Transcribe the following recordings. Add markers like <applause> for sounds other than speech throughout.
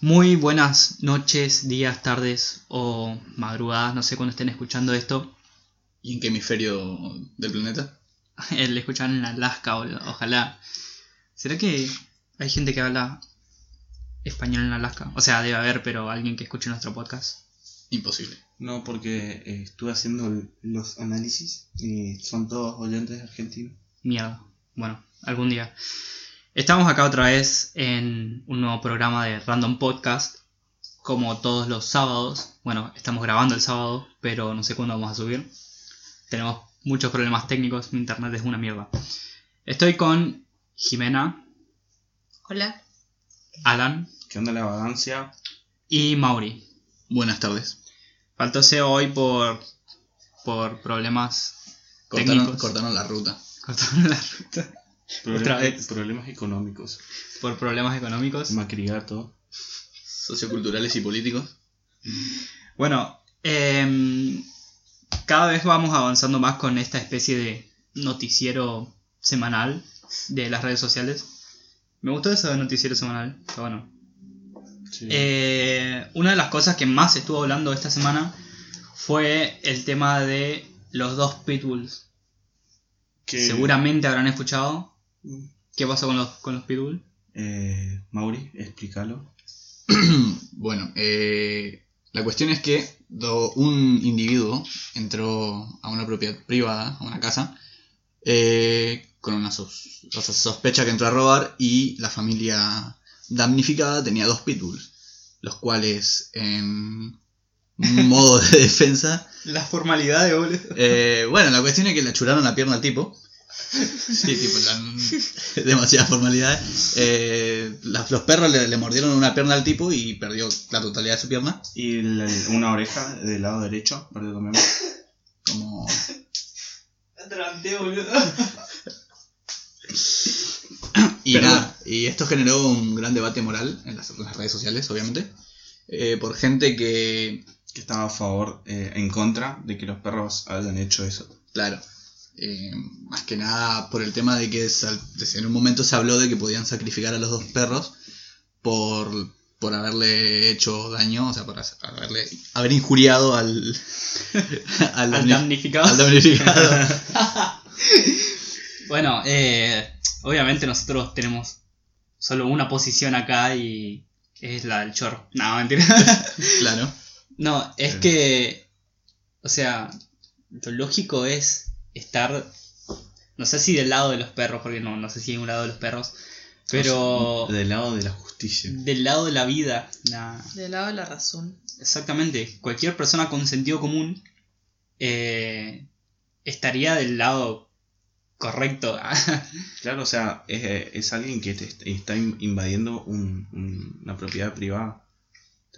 Muy buenas noches, días, tardes o madrugadas, no sé cuándo estén escuchando esto. ¿Y en qué hemisferio del planeta? <laughs> El escuchan en Alaska, ojalá. ¿Será que hay gente que habla español en Alaska? O sea, debe haber, pero alguien que escuche nuestro podcast. Imposible. No, porque eh, estuve haciendo los análisis y son todos oyentes argentinos. Mierda. Bueno, algún día. Estamos acá otra vez en un nuevo programa de Random Podcast. Como todos los sábados. Bueno, estamos grabando el sábado, pero no sé cuándo vamos a subir. Tenemos muchos problemas técnicos. Mi internet es una mierda. Estoy con Jimena, Hola. Alan ¿Qué onda la vagancia? y Mauri. Buenas tardes. Faltó SEO hoy por, por problemas Cortaron, técnicos. cortaron la ruta. Cortaron la ruta. Problemas, vez. problemas económicos. Por problemas económicos. Macrigato. Socioculturales y políticos. Bueno, em, cada vez vamos avanzando más con esta especie de noticiero semanal de las redes sociales. Me gustó eso de noticiero semanal, está bueno. Sí. Eh, una de las cosas que más estuvo hablando esta semana fue el tema de los dos pitbulls. Que- Seguramente habrán escuchado. ¿Qué pasó con los, con los pitbulls? Eh, Mauri, explícalo. <clears throat> Bueno, eh, la cuestión es que do- un individuo entró a una propiedad privada, a una casa, eh, con una sos- o sea, sospecha que entró a robar y la familia damnificada tenía dos pitbulls, los cuales en modo de <laughs> defensa La formalidad de boludo. Eh, bueno, la cuestión es que le achuraron la pierna al tipo. Sí, tipo, tan- <laughs> demasiadas formalidades. Eh, los perros le, le mordieron una pierna al tipo y perdió la totalidad de su pierna. Y la- una oreja del lado derecho, perdió también. Como. boludo. Y, nada, y esto generó un gran debate moral en las, en las redes sociales, obviamente. eh, por gente que, Que estaba a favor, eh, en contra de que los perros hayan hecho eso. claro, eh, más que nada por el tema de que en un momento se habló de que podían sacrificar a los dos perros por, por haberle hecho daño, o sea, por haberle haber injuriado al, <laughs> al, Al damni- damnificado. al damnificado. <laughs> Bueno, eh, obviamente nosotros tenemos solo una posición acá y es la del chorro. No, mentira. claro. No, es Sí. que, o sea, lo lógico es estar, no sé si del lado de los perros, porque no, no sé si hay un lado de los perros, pero Del lado de la justicia. del lado de la vida. Del lado de la razón. exactamente, cualquier persona con sentido común eh, estaría del lado correcto. <laughs> Claro, o sea, es, es alguien que te est- está in- invadiendo un- un- una propiedad privada.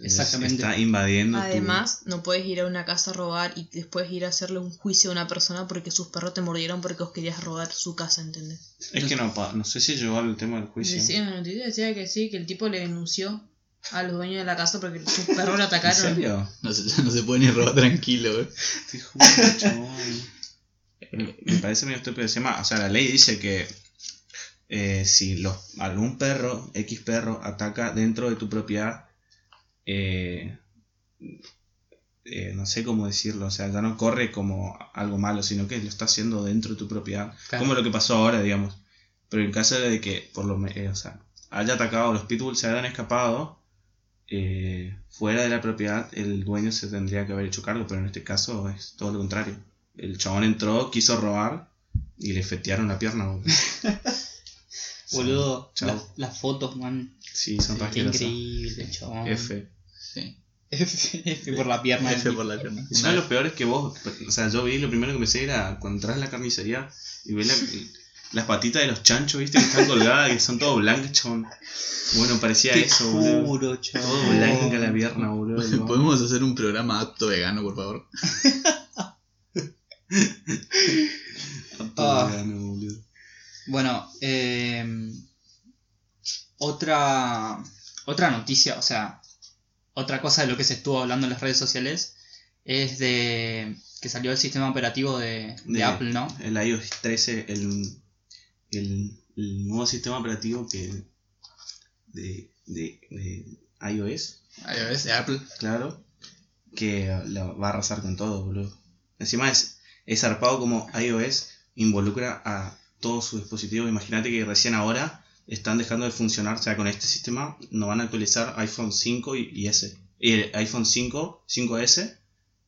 Entonces, Exactamente. Está invadiendo tu- Además, no puedes ir a una casa a robar y después ir a hacerle un juicio a una persona porque sus perros te mordieron porque vos querías robar su casa, ¿entendés? Es que no, pa- no sé si llegó al tema del juicio. Decía en la noticia decía que sí, que el tipo le denunció a los dueños de la casa porque sus perros lo ¿En atacaron. serio? No se, no se puede ni robar tranquilo, güey. Te juro, chabón. Me parece medio estúpido ese tema. O sea, la ley dice que eh, si los, algún perro, X perro, ataca dentro de tu propiedad, eh, eh, no sé cómo decirlo, o sea, ya no corre como algo malo, sino que lo está haciendo dentro de tu propiedad. Claro. Como lo que pasó ahora, digamos. Pero en caso de que, por lo eh, o sea, haya atacado, los pitbulls se hayan escapado, eh, fuera de la propiedad, el dueño se tendría que haber hecho cargo, pero en este caso es todo lo contrario. El chabón entró, quiso robar y le fetearon la pierna. <laughs> boludo. Boludo, las, fotos, man. Sí, son asquerosas. increíble, chabón. F. Sí. <laughs> F por la pierna. F por la pierna. ¿Sabes lo peor es que vos, o sea, yo vi, lo primero que pensé era cuando entras a la carnicería y ves la- las patitas de los chanchos, viste, que están colgadas y son todo blancas, chabón. Bueno, parecía Te eso, boludo. chabón. Todo blanca la pierna, boludo. <laughs> Podemos hacer un programa apto vegano, por favor. Todo Ah. vegano, boludo. Bueno, eh, otra, otra noticia, o sea, otra cosa de lo que se estuvo hablando en las redes sociales es de que salió el sistema operativo de, de De- Apple, ¿no? El iOS 13, el, el, el nuevo sistema operativo que de, de, de iOS, iOS de Apple. claro, que lo va a arrasar con todo, boludo. Encima es, es zarpado como iOS involucra a todos sus dispositivos. Imagínate que recién ahora están dejando de funcionar, o sea, con este sistema no van a actualizar iPhone 5 y, y S. Y el iPhone 5, 5S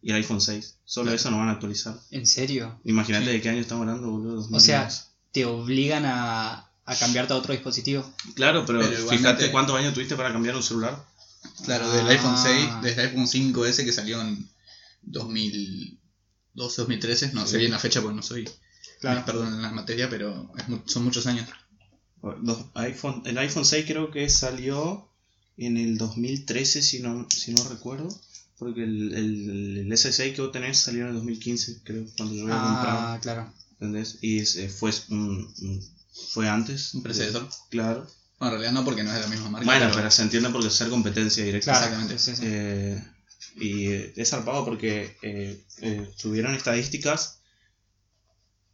y el iPhone 6. Solo Claro. eso no van a actualizar. ¿En serio? Imagínate Sí. de qué año estamos hablando, boludo. O sea, 2010. te obligan a, a cambiarte a otro dispositivo. claro, pero, pero fíjate cuántos años tuviste para cambiar un celular. Claro, del Ah. iPhone 6, desde el iPhone 5S que salió en 2012, 2013. No sé bien la fecha porque no soy Claro. perdón en la materia, pero es son muchos años. Los iPhone, el iPhone 6 creo que salió en el 2013, si no, si no recuerdo. Porque el, el, el S6 que vos tenés salió en el 2015, creo, cuando yo lo había comprado. Ah, claro. ¿Entendés? Y ese fue, un- un- fue antes. Un predecesor. Claro. Bueno, en realidad no porque no es de la misma marca. Bueno, pero- pero se entiende porque es ser competencia directa. Claro, Exactamente. sí, sí. Eh, y eh, es zarpado porque eh, eh, tuvieron estadísticas eh,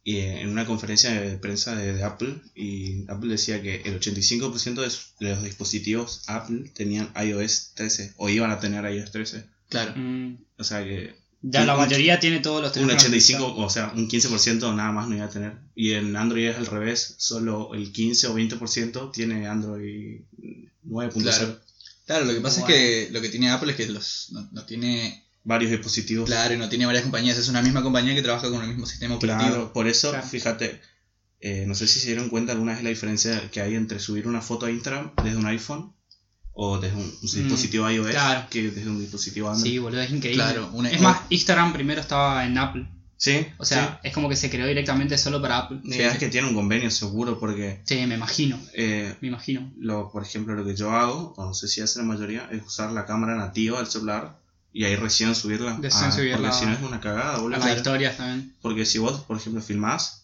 en una conferencia de prensa de, de Apple y Apple decía que el 85% de, los dispositivos Apple tenían iOS 13 o iban a tener iOS 13. Claro. Mm, O sea que ya Un- la un- mayoría tiene todos los un teléfonos 85, o sea, un 15% nada más no iba a tener. Y en Android es al revés, solo el 15 o 20% tiene Android 9.0. Claro. Claro, lo que pasa es que lo que tiene Apple es que los, no, no tiene. Varios dispositivos. Claro, y no tiene varias compañías. Es una misma compañía que trabaja con el mismo sistema operativo. Claro, por eso, Claro. fíjate, eh, no sé si se dieron cuenta alguna vez la diferencia que hay entre subir una foto a Instagram desde un iPhone o desde un, un dispositivo iOS Mm, claro. que desde un dispositivo Android. Sí, boludo, es increíble. Claro, una- es más, Instagram primero estaba en Apple. Sí, O sea, es como que se creó directamente solo para Apple. sí. es que tiene un convenio seguro porque, Sí, me imagino. eh, Me imagino. lo, por ejemplo, lo que yo hago, o no sé si hace la mayoría, es usar la cámara nativa del celular y ahí recién subirla. Recién subirla porque si no es una cagada, A boludo. las historias también. Porque si vos, por ejemplo, filmás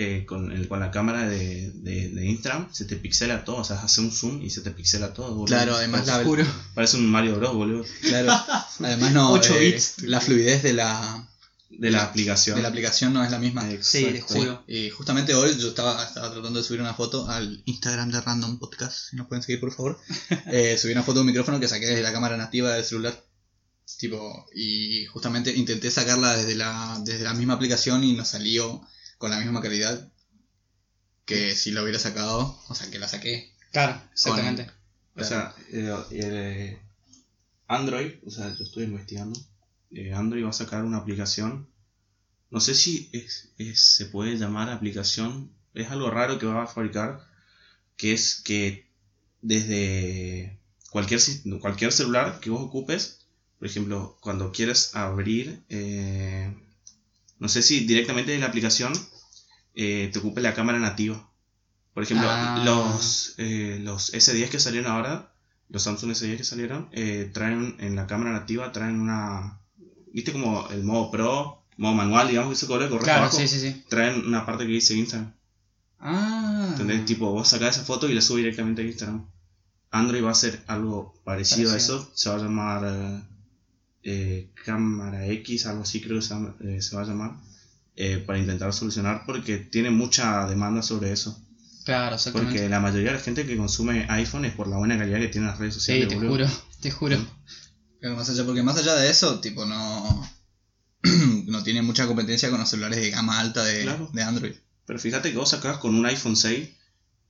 eh, con, el- con la cámara de, de, de Instagram, se te pixela todo. O sea, hace un zoom y se te pixela todo, boludo. Claro, además la, Oscuro. Parece un Mario Bros, boludo. claro, además no, eh, bits. la fluidez de la, De la La- aplicación. de la aplicación no es la misma. Sí, te juro. Y justamente hoy yo estaba, estaba tratando de subir una foto al Instagram de Random Podcast, si nos pueden seguir por favor. <laughs> Eh, subí una foto de un micrófono que saqué desde la cámara nativa del celular. Tipo, y justamente intenté sacarla desde la, desde la misma aplicación y no salió con la misma calidad que si lo hubiera sacado, o sea, que la saqué. Claro, exactamente. O sea, eh, eh, Android, o sea, yo estoy investigando. eh, Android va a sacar una aplicación. No sé si es, es- se puede llamar aplicación. Es algo raro que va a fabricar. Que es que desde cualquier, cualquier celular que vos ocupes, por ejemplo, cuando quieres abrir, eh, no sé si directamente de la aplicación eh, te ocupe la cámara nativa. Por ejemplo, Ah. los, eh, los S10 que salieron ahora, los Samsung S10 que salieron, eh, traen en la cámara nativa, traen una, viste como el modo Pro, modo manual, digamos que se corre, corre Claro, abajo, sí, sí, sí. traen una parte que dice Instagram. Ah. ¿Entendés? Tipo, vos sacás esa foto y la subís directamente a Instagram. Android va a hacer algo parecido, Parecido. a eso. Se va a llamar eh, Cámara X, algo así creo que se, eh, se va a llamar. eh, para intentar solucionar porque tiene mucha demanda sobre eso. Claro, exactamente. Porque la mayoría de la gente que consume iPhone es por la buena calidad que tienen las redes Sí, sociales. te boludo. juro, <laughs> te juro. Pero más allá, porque más allá de eso, tipo, no, <clears throat> no tiene mucha competencia con los celulares de gama alta de, Claro. de Android. Pero fíjate que vos sacás con un iPhone 6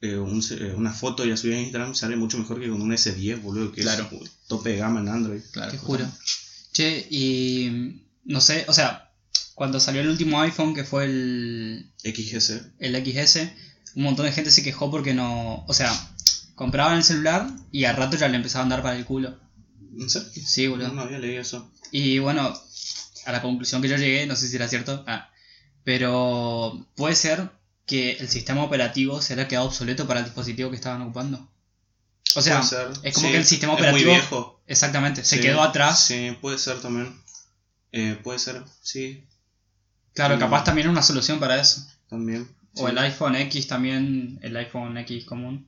eh, un eh, una foto y la subís a Instagram, sale mucho mejor que con un S10, boludo, que Claro. es tope de gama en Android. Claro, Te juro. Che, y no sé, o sea, cuando salió el último iPhone, que fue el, XGC. el XS, un montón de gente se quejó porque no, o sea, compraban el celular y al rato ya le empezaba a andar para el culo. ¿En serio? Sí, boludo. No, no había leído eso. Y bueno, a la conclusión que yo llegué, no sé si era cierto, ah, pero puede ser que el sistema operativo se haya quedado obsoleto para el dispositivo que estaban ocupando. O sea, es como Sí, que el sistema es operativo muy viejo. exactamente se Sí, quedó atrás. Sí, puede ser también. Eh, puede ser, sí, Claro, capaz también una solución para eso. también. O sí. el iPhone X también, el iPhone X común.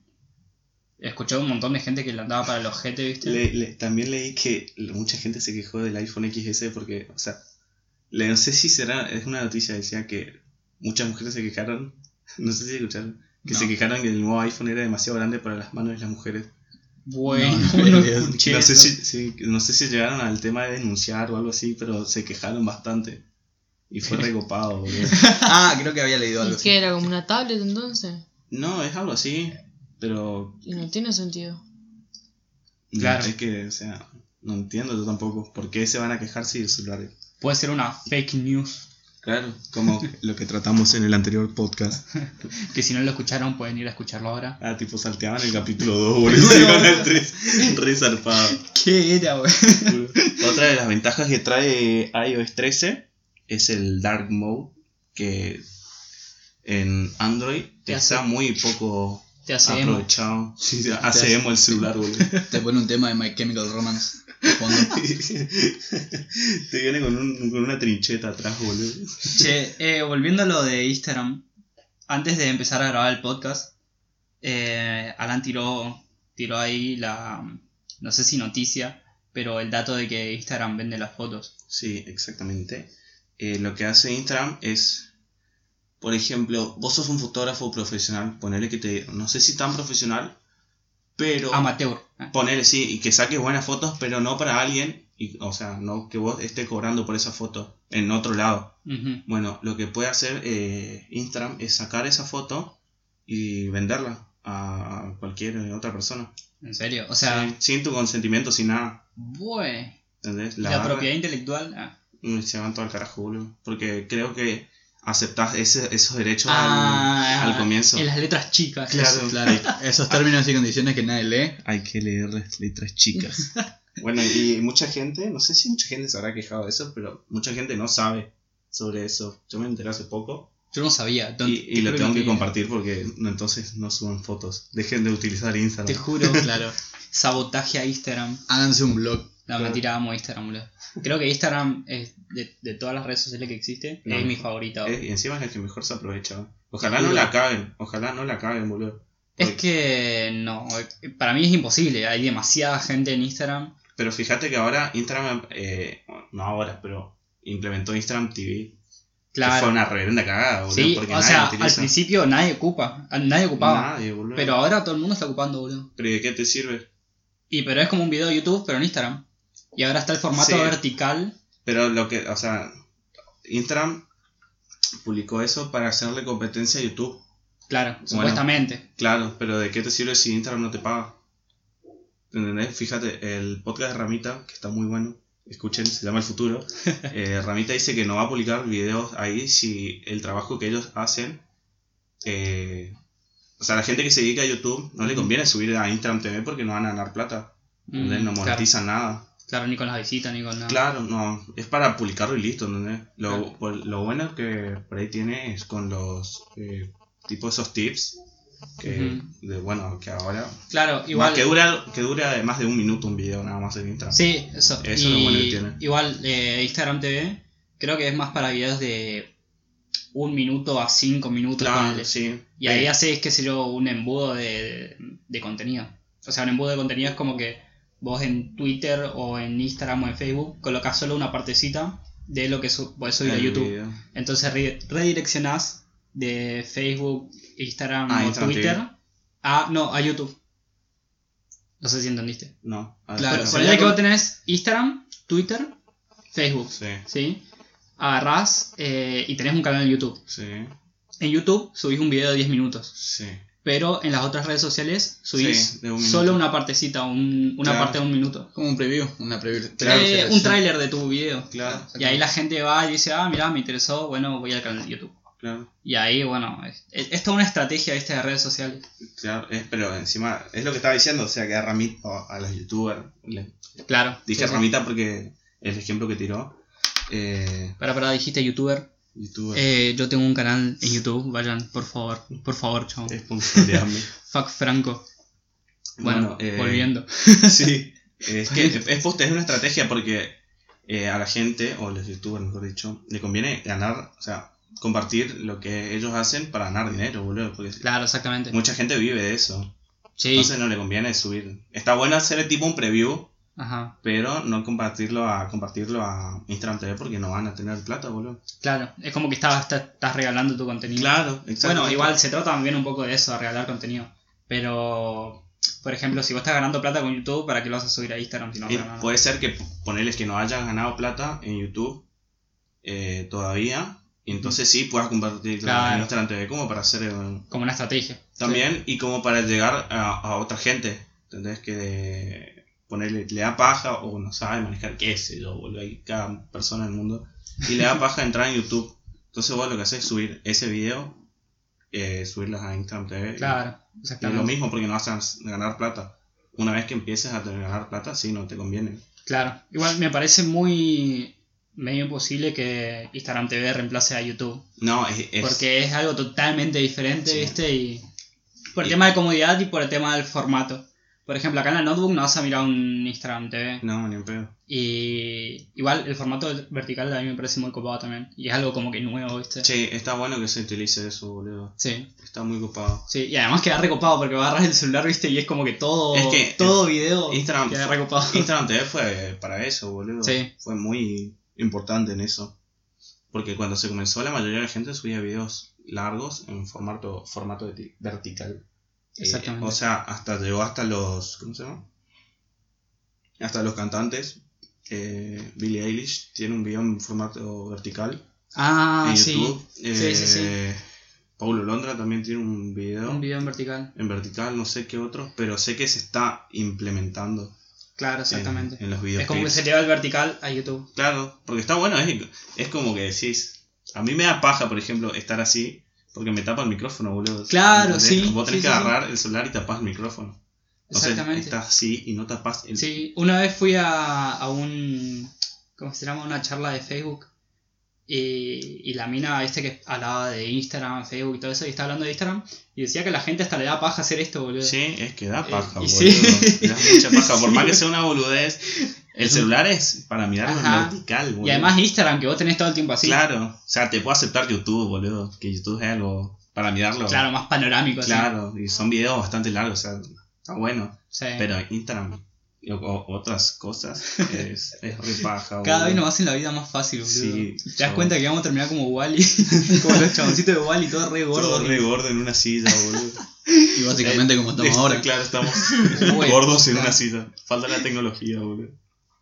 Escuché un montón de gente que le andaba para el ojete, ¿viste? Le- le- también leí que mucha gente se quejó del iPhone XS porque, o sea, le- no sé si será, es una noticia, decía que muchas mujeres se quejaron, <laughs> no sé si escucharon, que No. se quejaron que el nuevo iPhone era demasiado grande para las manos de las mujeres. Bueno, No, no, <laughs> no, escuché no, sé si, sí, no sé si llegaron al tema de denunciar o algo así, pero se quejaron bastante. Y fue recopado, boludo. <laughs> Ah, creo que había leído algo ¿Y así. qué era? ¿Como una tablet entonces? No, es algo así, pero Y no tiene sentido. Claro. es que, o sea, no entiendo yo tampoco. ¿Por qué se van a quejar si el celular es- Puede ser una fake news. Claro, como <laughs> lo que tratamos en el anterior podcast. <laughs> Que si no lo escucharon, pueden ir a escucharlo ahora. Ah, tipo salteaban el capítulo 2, boludo. <laughs> el 3 re zarpado. ¿Qué era, güey? Otra de las ventajas que trae iOS 13 es el Dark Mode, que en Android Te está hace- muy poco Te hace emo. aprovechado. Sí, hace emo el celular, boludo. Te pone un tema de My Chemical Romance. <laughs> Te viene con, un- con una trincheta atrás, boludo. Che, eh, volviendo a lo de Instagram, antes de empezar a grabar el podcast, eh, Alan tiró, tiró ahí la, no sé si noticia, pero el dato de que Instagram vende las fotos. Sí, exactamente. Eh, lo que hace Instagram es, por ejemplo, vos sos un fotógrafo profesional, ponele que te, no sé si tan profesional, pero Amateur. Ah, ponele sí, y que saques buenas fotos, pero no para alguien, y, o sea, no que vos estés cobrando por esa foto en otro lado. Bueno, lo que puede hacer eh, Instagram es sacar esa foto y venderla a cualquier otra persona. En serio, o sea, Sí, sin tu consentimiento, sin nada. bueno, ¿Entendés? la, agarra- propiedad intelectual. ah. Mm, Se van todo al carajo, boludo. Porque creo que aceptás ese- esos derechos Ah, al, al comienzo. En las letras chicas. Claro. eso. Claro, <laughs> esos términos y condiciones que nadie lee. Hay que leer las letras chicas. <laughs> bueno, y mucha gente, no sé si mucha gente se habrá quejado de eso, pero mucha gente no sabe sobre eso. Yo me enteré hace poco Yo no sabía. y, y lo te tengo que compartir porque no, entonces no suban fotos. Dejen de utilizar Te Instagram. juro, <laughs> Claro. sabotaje a Instagram. Háganse un blog. No, Claro. mentira, amo Instagram, boludo. Creo que Instagram es de, de todas las redes sociales que existe, No. es mi favorita. Y encima es la que mejor se aprovecha. Ojalá no la caguen, ojalá no la caguen, boludo. Es que no, para mí es imposible, hay demasiada gente en Instagram. Pero fíjate que ahora Instagram, eh, no ahora, pero implementó Instagram TV. Que fue Claro. una reverenda cagada, boludo. Sí, porque o nadie sea, lo al utiliza. principio nadie ocupa, nadie ocupaba. Nadie, boludo. Pero ahora todo el mundo está ocupando, boludo. ¿Pero de qué te sirve? Y pero es como un video de YouTube, pero en Instagram. Y ahora está el formato Sí. vertical. Pero lo que, o sea, Instagram publicó eso para hacerle competencia a YouTube. Claro, supuestamente. Claro, pero ¿de qué te sirve si Instagram no te paga? ¿Entendés? Fíjate, el podcast de Ramita, que está muy bueno, escuchen, se llama El Futuro. <laughs> eh, Ramita dice que no va a publicar videos ahí si el trabajo que ellos hacen. eh, o sea, la gente que se dedica a YouTube no le conviene subir a Instagram TV porque no van a ganar plata. Mm, no claro. monetizan nada. Claro, ni con las visitas, ni con nada. Claro, no, es para publicarlo y listo, ¿entendés? Lo, Claro. lo bueno que por ahí tiene es con los, eh, tipo esos tips, que, de, bueno, que ahora, Claro, igual. más que dura, que dura más de un minuto un video nada más en Instagram. Sí, eso. Eso es lo bueno que tiene. Igual eh, Instagram TV creo que es más para videos de un minuto a cinco minutos. claro, sí. Y ahí haces, qué sé yo, un embudo de, de contenido. O sea, un embudo de contenido es como que vos en Twitter o en Instagram o en Facebook colocas solo una partecita de lo que su podés subir a el YouTube. video. Entonces re- redireccionás de Facebook, Instagram Ah, o Instagram Twitter TV. a, no, a YouTube. No sé si entendiste. No, Claro, sí. Ponele que vos tenés Instagram, Twitter, Facebook, Sí, ¿sí? Agarrás eh, y tenés un canal en YouTube. sí, En YouTube subís un video de 10 minutos, sí. Pero en las otras redes sociales subís Sí, un solo una partecita, un- una Claro. parte de un minuto. Como un preview, una preview. Claro, Eh, un tráiler de tu video. Claro, Y ahí la gente va y dice, ah, mira, me interesó, bueno, voy al canal de YouTube. claro. Y ahí, bueno, es, es- toda una estrategia ¿viste? de redes sociales. Claro, es- pero encima es lo que estaba diciendo, o sea, que a Ramita, a los youtubers, le- Claro. dije sí, sí. Ramita porque el ejemplo que tiró, eh, Para, para, dijiste youtuber. Eh, yo tengo un canal en YouTube, vayan, por favor, por favor, esponsorearme. <laughs> Fuck Franco. Bueno, eh, volviendo. <laughs> Sí, es que es, es una estrategia porque eh, a la gente, o a los youtubers mejor dicho, le conviene ganar, o sea, compartir lo que ellos hacen para ganar dinero, boludo, porque Claro, exactamente. mucha gente vive de eso, Sí. entonces no le conviene subir. Está bueno hacer tipo un preview, Ajá. pero no compartirlo a compartirlo a Instagram TV porque no van a tener plata, boludo. Claro. Es como que estás, estás, regalando tu contenido. Claro, exacto. Bueno, igual se trata también un poco de eso, de regalar contenido. Pero Por ejemplo, si vos estás ganando plata con YouTube, ¿para qué lo vas a subir a Instagram si no puede ser que ponerles que no hayas ganado plata en YouTube eh, todavía. Y entonces sí puedas compartir Claro. en Instagram TV como para hacer eh, Como una estrategia. también y como para llegar a, a otra gente. ¿Entendés? Que ponerle, le da paja o no sabe manejar, qué sé yo, boludo. Hay cada persona en el mundo. Y le da <laughs> paja entrar en YouTube. Entonces vos lo que haces es subir ese video, eh, subirlas a Instagram TV. Claro, Y es lo exactamente. mismo porque no vas a ganar plata. Una vez que empieces a tener- ganar plata, sí, no te conviene. Claro. Igual me parece muy medio imposible que Instagram TV reemplace a YouTube. No, es, es- Porque es algo totalmente diferente, Sí. ¿viste? Y por el Y- tema de comodidad y por el tema del formato. Por ejemplo, acá en la notebook no vas a mirar un Instagram TV. No, ni en pedo. Y igual el formato vertical a mí me parece muy copado también. Y es algo como que nuevo, ¿viste? Sí, está bueno que se utilice eso, boludo. Sí. Está muy copado. Sí, y además queda recopado porque agarras el celular, ¿viste? Y es como que todo, Es que todo video Instagram, queda recopado. Instagram TV fue para eso, boludo. Sí. Fue muy importante en eso. Porque cuando se comenzó, la mayoría de la gente subía videos largos en formato, formato de- Eh, Exactamente. o sea, hasta llegó hasta los. ¿Cómo se llama? Hasta los cantantes. Eh, Billie Eilish tiene un video en formato vertical Ah, en sí. YouTube. Sí, sí, sí. Eh, Paulo Londra también tiene un video, Un video en vertical. en vertical, no sé qué otro, pero sé que se está implementando Claro, en, exactamente. en los videos. es como que se lleva el vertical a YouTube. Claro, porque está bueno, es, es como que decís. A mí me da paja, por ejemplo, estar así, porque me tapa el micrófono, boludo. Claro, ¿Entendés? sí, Vos tenés sí, que sí, agarrar el celular y tapás el micrófono. Exactamente. estás así y no tapas el. Sí, una vez fui a, a un. ¿Cómo se llama? Una charla de Facebook. Y, y la mina, viste, que hablaba de Instagram, Facebook y todo eso, y estaba hablando de Instagram. Y decía que la gente hasta le da paja hacer esto, boludo. Sí, es que da Eh, paja, boludo. sí. <laughs> Da mucha paja. Por Sí. más que <laughs> sea una boludez, el Es un- celular es para mirarlo en vertical, boludo. Y además Instagram, que vos tenés todo el tiempo así. Claro, o sea, te puedo aceptar YouTube, boludo. Que YouTube es algo para mirarlo. Claro, más panorámico. así. Claro, y son videos bastante largos, o sea, está bueno. Sí. Pero Instagram o- o- otras cosas es, es re paja, <laughs> Cada vez nos hacen la vida más fácil, boludo. Sí, Te das yo- cuenta que vamos a terminar como Wally, <laughs> como los chaboncitos de Wally, todo re gordo. Todo re gordo en una silla, boludo. <laughs> Y básicamente como estamos Está ahora. Claro, estamos Bueno, gordos en claro. una silla. Falta la tecnología, boludo.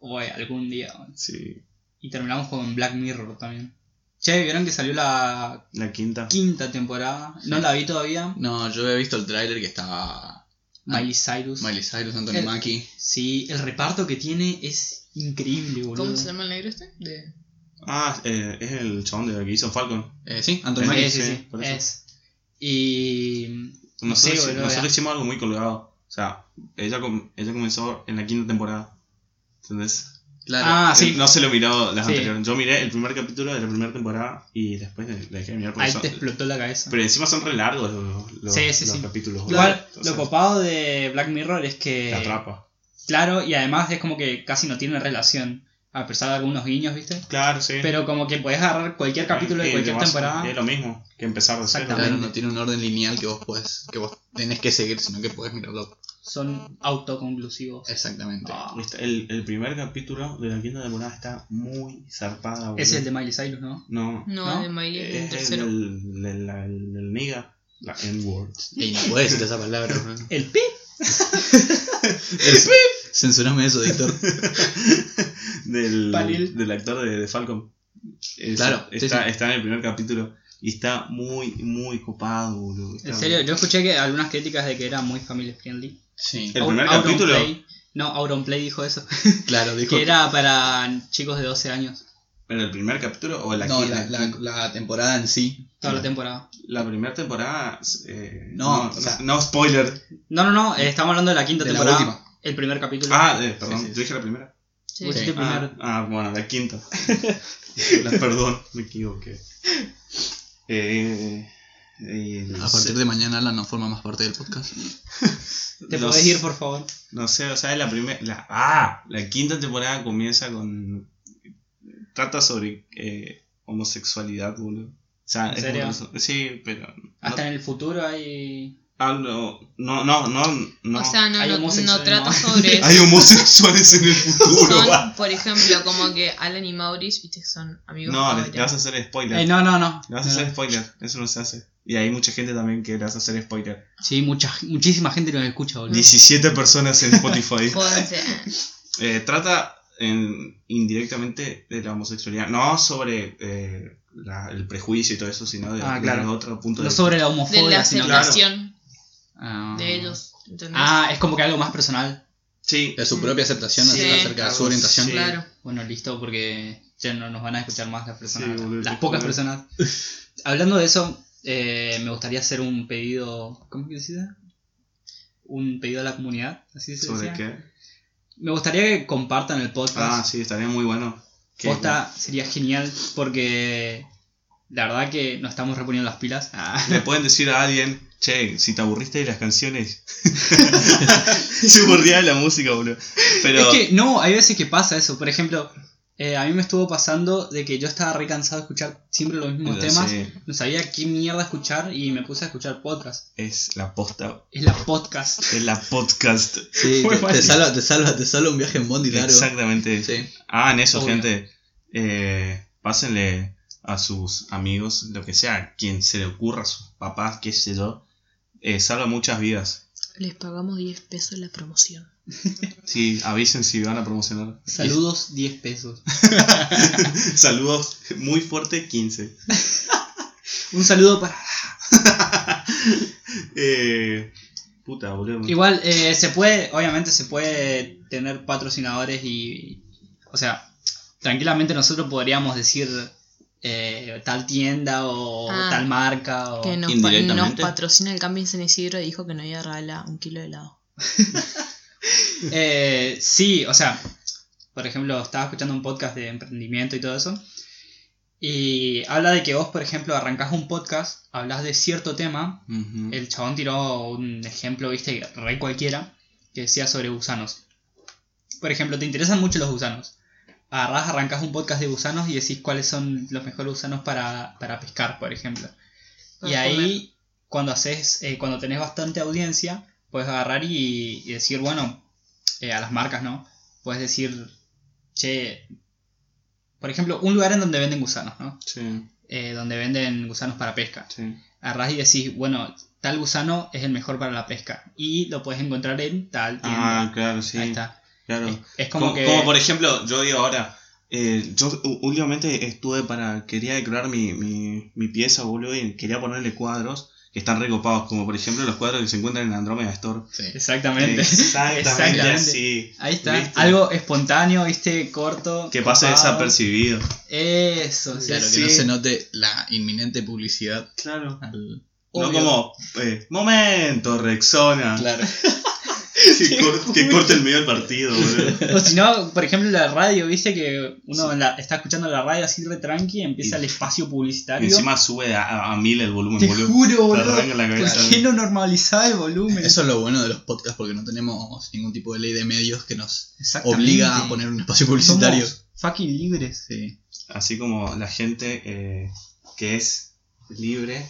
Oye, algún día. Sí. Y terminamos con Black Mirror también. Che, ¿vieron que salió la La quinta. quinta temporada? No la vi todavía. No, yo he visto el tráiler que estaba Miley Cyrus. Miley Cyrus, Anthony El- Mackie. Sí, el reparto que tiene es increíble, boludo. ¿Cómo se llama el negro este? De... Ah, eh, es el chabón de que hizo Falcon. Eh, sí, Anthony Mackie. Sí, sí, sí, sí, por eso. es. Y. Nosotros, Sí, boludo, nosotros hicimos algo muy colgado. O sea, ella, com- ella comenzó en la quinta temporada. ¿Entendés? Claro. Ah, sí. No se lo miró las Sí. anteriores. Yo miré el primer capítulo de la primera temporada y después le le dejé de mirar porque Ahí son- te explotó la cabeza. Pero encima son re largos los, los- Sí, sí, los sí. capítulos. Igual, lo copado de Black Mirror es Te que. atrapa. Claro, y además es como que casi no tiene relación. A pesar de algunos guiños, ¿viste? Claro, sí. Pero como que podés agarrar cualquier capítulo de cualquier temporada. Es lo mismo que empezar de cero. Exactamente. Claro, no tiene un orden lineal que vos podés, que vos tenés que seguir, sino que podés mirarlo. Son autoconclusivos. Exactamente. Ah, El, el primer capítulo de la quinta temporada está muy zarpada. boludo. es el de Miley Cyrus, ¿no? No. No, ¿No? el de Miley es el tercero. el el, el, el nigga. La N-word. <laughs> Y no puedes decir esa palabra. El pi. <laughs> Es- Censurame eso, Víctor. <laughs> Del, del actor de, de Falcon. Es- Claro, Está, sí. está en el primer capítulo. Y está muy, muy copado, boludo. Está En serio, yo escuché que algunas críticas de que era muy family friendly. Sí, El Out- primer Auron capítulo. Play- no, Auron Play dijo eso. <laughs> claro, dijo. que era para chicos de 12 años. ¿En el primer capítulo o la no, quinta? la, la, la temporada en sí. Toda la temporada. La primera temporada. eh, No, no, o sea- no, spoiler. No, no, no, eh, estamos hablando de la quinta De la temporada. última. El primer capítulo. Ah, eh, perdón, Sí, sí, yo dije la primera. Sí. Dijiste Ah, ah, bueno, la quinta. <laughs> la, perdón, me equivoqué. Eh, eh, A partir de mañana Alan no forma más parte del podcast. Te los- podés ir, por favor. No sé, o sea, la primera. La, ah, la quinta temporada comienza con. Trata sobre eh, homosexualidad, boludo. O sea, ¿En es serio? como- sí, pero. Hasta no- en el futuro hay. Hablo. No, no, no. no. O sea, no, Hay no, homosexuales, no trata ¿no? sobre <laughs> eso. Hay homosexuales en el futuro. Son, por ejemplo, como que Alan y Maurice, viste que son amigos. No, le, le vas a hacer spoiler. Eh, no, no, no. Le vas a No, hacer no. spoiler. Eso no se hace. Y hay mucha gente también que le vas a hacer spoiler. Sí, mucha, muchísima gente nos escucha, boludo. 17 personas en Spotify. <laughs> Eh, trata en- indirectamente de la homosexualidad. No sobre eh, la- el prejuicio y todo eso, sino de, Ah, de claro. otro punto No de sobre la De homofobia, la sino Claro. Ah. de ellos. ¿Entendés? Ah, es como que algo más personal. Sí, De su propia aceptación Sí. acerca de su orientación. Sí. claro. Bueno, listo, porque ya no nos van a escuchar más las personas. Sí, boludo, las pocas personas. <laughs> Hablando de eso, eh, me gustaría hacer un pedido. ¿Cómo que se dice? Un pedido a la comunidad. Así se ¿sobre decía. qué? Me gustaría que compartan el Ah, podcast. sí, estaría muy bueno. Posta sería genial porque la verdad que nos estamos reponiendo las pilas. Ah. Le pueden decir a alguien, che, si te aburriste de las canciones. <laughs> Se aburría de la música, boludo. Pero. Es que no, hay veces que pasa eso. Por ejemplo, eh, a mí me estuvo pasando de que yo estaba re cansado de escuchar siempre los mismos temas. sé. No sabía qué mierda escuchar y me puse a escuchar podcast. Es la posta. Es la podcast. Es la podcast. Sí, te, te salva, te, salva, te salva un viaje en Bondi largo. Exactamente. Sí. Hagan eso, Obvio. gente. Eh, pásenle a sus amigos, lo que sea, quien se le ocurra, a sus papás, qué sé yo. Eh, salva muchas vidas. Les pagamos 10 pesos la promoción. <laughs> Sí, avisen si van a promocionar. Saludos 10 pesos. <laughs> Saludos muy fuerte, 15. <laughs> Un saludo para... Eh, puta, boludo. Igual, eh, se puede, obviamente se puede tener patrocinadores y... O sea, tranquilamente nosotros podríamos decir eh, tal tienda o Ah, tal marca o... Que nos, patrocina el Camping San Isidro y dijo que no iba a regalar un kilo de helado. <laughs> Eh, sí, o sea, por ejemplo, estaba escuchando un podcast de emprendimiento y todo eso. Y habla de que vos, por ejemplo, arrancás un podcast, hablas de cierto tema. El chabón tiró un ejemplo, viste, re cualquiera, que decía sobre gusanos. Por ejemplo, te interesan mucho los gusanos. Agarrás, arrancás un podcast de gusanos y decís cuáles son los mejores gusanos para, para pescar, por ejemplo. Y ahí, cuando haces, eh, cuando tenés bastante audiencia, puedes agarrar y, y decir, bueno, eh, a las marcas, ¿no? Puedes decir, che, por ejemplo, un lugar en donde venden gusanos, ¿no? Sí, Eh, donde venden gusanos para pesca. sí. Agarrás y decís, bueno, tal gusano es el mejor para la pesca. Y lo puedes encontrar en tal tienda. Ah, claro, sí. Ahí está. Claro. Es, es como, Como, que. como por ejemplo, yo digo ahora, eh, yo últimamente estuve para, quería decorar mi, mi, mi pieza, boludo, y quería ponerle cuadros que están recopados, como por ejemplo los cuadros que se encuentran en Andromeda Store. Sí. Exactamente. Exactamente, Exactamente. así. Ahí está. ¿Viste? Algo espontáneo, viste, corto. Que pase copado. desapercibido. Eso, sí. Claro, que Sí. no se note la inminente publicidad. Claro. al- No como, eh, momento, Rexona. Claro. <laughs> Que, cor- que corte el medio del partido, boludo. O si no, por ejemplo, la radio, viste que uno la- está escuchando la radio así re tranqui y empieza Y- el espacio Y publicitario. encima sube a, a- a mil el volumen, Te boludo. juro, boludo. ¿Por qué no normalizás el volumen? Eso es lo bueno de los podcasts porque no tenemos ningún tipo de ley de medios que nos obliga a poner un espacio publicitario. Somos fucking libres. Sí. Así como la gente eh, que es libre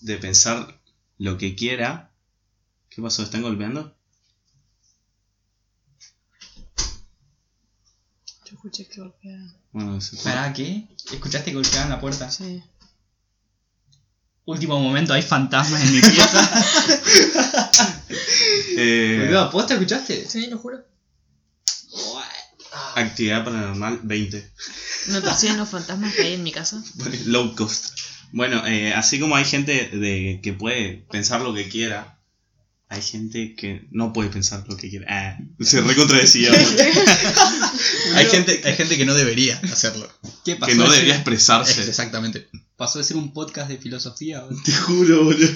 de pensar lo que quiera. ¿Qué pasó? ¿Están golpeando? Yo escuché que golpearon. Bueno, eso fue. ¿Para qué? ¿Escuchaste que golpeaban la puerta? Sí. Último momento, hay fantasmas en mi pieza. <laughs> Eh, Boludo, ¿Vos te escuchaste? Sí, lo juro. actividad paranormal 20. Me persiguen los fantasmas que hay en mi casa. Low cost. Bueno, eh, así como hay gente de, que puede pensar lo que quiera, hay gente que no puede pensar lo que quiera. Ah, se recontradecía. <laughs> Hay gente, hay gente que no debería hacerlo. ¿Qué pasó? que no de debería ser, expresarse. Exactamente. pasó de ser un podcast de filosofía. boludo. Te juro, boludo.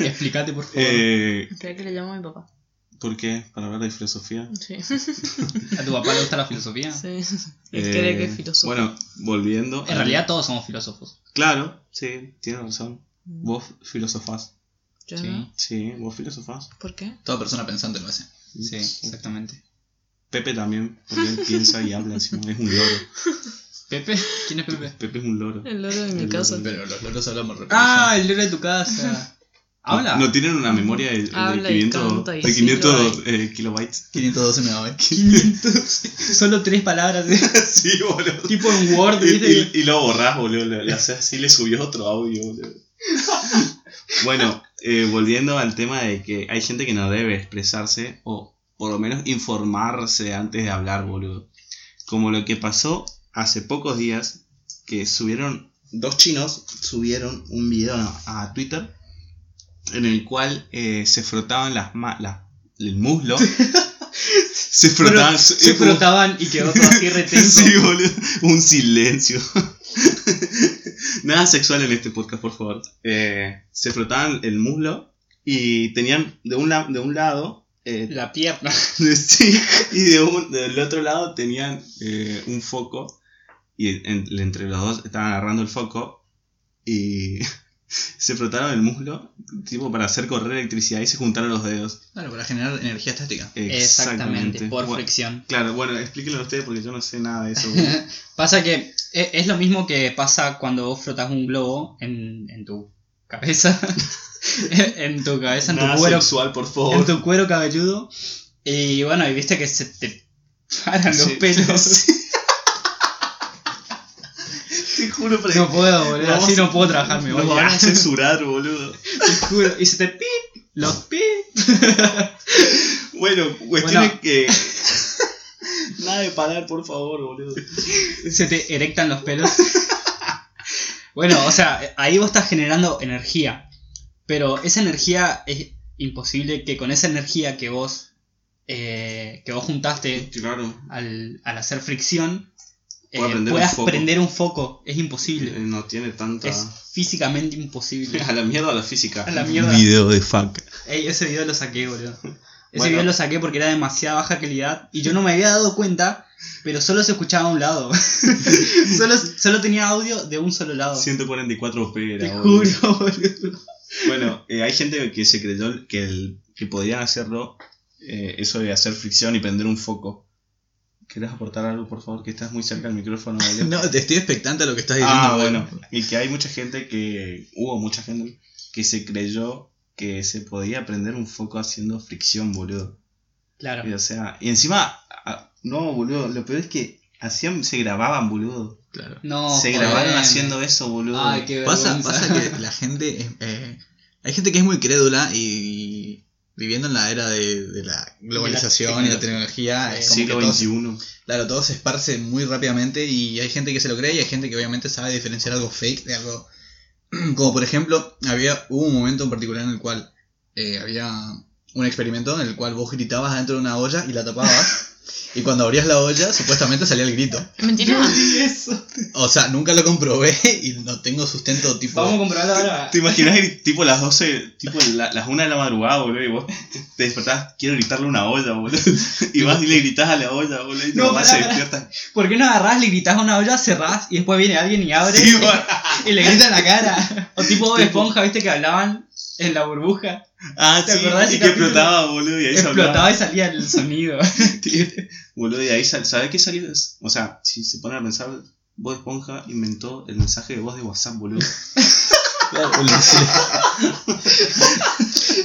Explícate, por favor. Eh, Espera que le llamo a mi papá. ¿Por qué? ¿Para hablar de filosofía? Sí. <laughs> ¿A tu papá le gusta la filosofía? sí. Él Eh, cree que es filósofo. Bueno, volviendo. En realidad todos somos filósofos. Claro, sí, tienes razón. Mm. Vos filosofás. Yo Sí. no. Sí, vos filosofás. ¿Por qué? Toda persona pensante lo hace. Sí, exactamente. Pepe también, porque él piensa y habla encima. Es un loro. <laughs> ¿Pepe? ¿Quién es Pepe? Pepe es un loro. El loro de mi El casa. loro. Pero los loros hablamos rápido. Ah, el loro de tu casa. <laughs> Habla. No tienen una memoria de, de Habla y 500, canta y de sí, 500 lo eh, kilobytes. 512 megabytes. 500. Solo tres palabras. ¿eh? <laughs> sí, boludo. tipo en Word, Y, ¿viste? y- y lo borrás, boludo. Le, le haces así, le subió otro audio, boludo. bueno, eh, volviendo al tema de que hay gente que no debe expresarse o por lo menos informarse antes de hablar, boludo. Como lo que pasó hace pocos días, que subieron, dos chinos subieron un video a, Twitter en el cual eh, se frotaban las, ma- el muslo. <laughs> se frotaban. se eh, frotaban y quedó todo así <laughs> retenso. Sí, boludo. Un silencio. <laughs> Nada sexual en este podcast, por favor. Eh, se frotaban el muslo y tenían de un, la- de un lado. eh, La pierna. <laughs> sí, y de un- del otro lado tenían eh, un foco. Y en- entre los dos estaban agarrando el foco. Y se frotaron el muslo, tipo para hacer correr electricidad y se juntaron los dedos. Claro, para generar energía estática. Exactamente, por Bueno, fricción. Claro, bueno, explíquenlo ustedes porque yo no sé nada de eso. <laughs> Pasa que e- es lo mismo que pasa cuando vos frotas un globo en, en tu cabeza. <laughs> en tu cabeza, en tu cuero. sexual, por favor. En tu cuero cabelludo. Y bueno, y viste que se te paran <laughs> los Sí, pelos. sí. Te juro, No puedo, boludo. Así no puedo trabajar, me nos voy van a censurar, boludo. <laughs> Te juro. Y se te pip, los pip. <laughs> Bueno, cuestión Bueno. es que. <laughs> Nada de parar, por favor, boludo. Se te erectan los pelos. bueno, o sea, ahí vos estás generando energía. Pero esa energía es imposible que con esa energía que vos, eh, que vos juntaste Claro. al, al hacer fricción, eh, prender un puedas foco. prender un foco. Es imposible. No tiene tanta. Es físicamente imposible. <laughs> A la mierda la física. <laughs> A la mierda. Video de fuck. Ey, ese video lo saqué, boludo. Ese Bueno. video lo saqué porque era de demasiada baja calidad y yo no me había dado cuenta, pero solo se escuchaba a un lado. <laughs> solo, solo tenía audio de un solo lado. 144p Te era, boludo. juro, boludo. Bueno, eh, hay gente que se creyó que, el, que podían hacerlo, eh, eso de hacer fricción y prender un foco. ¿Querés aportar algo, por favor? Que estás muy cerca del micrófono. <laughs> Gabriel? No, te estoy expectante a lo que estás diciendo. Ah, bueno. Y que hay mucha gente que. Hubo mucha gente que se creyó que se podía prender un foco haciendo fricción, boludo. Claro. Y, o sea, y encima. ah, No, boludo. Lo peor es que hacían, se grababan, boludo. Claro. No, se joder. grabaron haciendo eso, boludo. Ay, qué Pasa, vergüenza. pasa que la <laughs> gente. eh, hay gente que es muy crédula y. Viviendo en la era de, de la globalización y la tecnología, es como Siglo todo, XXI. claro, todo se esparce muy rápidamente y hay gente que se lo cree y hay gente que obviamente sabe diferenciar algo fake de algo. <clears throat> Como por ejemplo, había hubo un momento en particular en el cual eh, había un experimento en el cual vos gritabas adentro de una olla y la tapabas. <laughs> y cuando abrías la olla, supuestamente salía el grito. Mentira. eso. O sea, nunca lo comprobé y no tengo sustento tipo. Vamos a comprobarlo ahora. ¿Te imaginas <laughs> gri- tipo las 12, tipo la- las 1 de la madrugada, boludo? Y vos te despertás, quiero gritarle una olla, boludo. <laughs> Y vas y le gritás a la olla, boludo. Y tu No, pará, se despierta. ¿Por qué no agarrás, le gritás a una olla, cerrás y después viene alguien y abre Sí, <laughs> y, le grita en la cara? O tipo Bob Esponja, ¿viste que hablaban en la burbuja? Ah, ¿Te sí, acordás y que explotaba, boludo. Y ahí Explotaba y salía el sonido. <laughs> Boludo, y ahí sal, ¿sabes qué salió? O sea, si se ponen a pensar, Bob Esponja inventó el mensaje de voz de WhatsApp, boludo. El-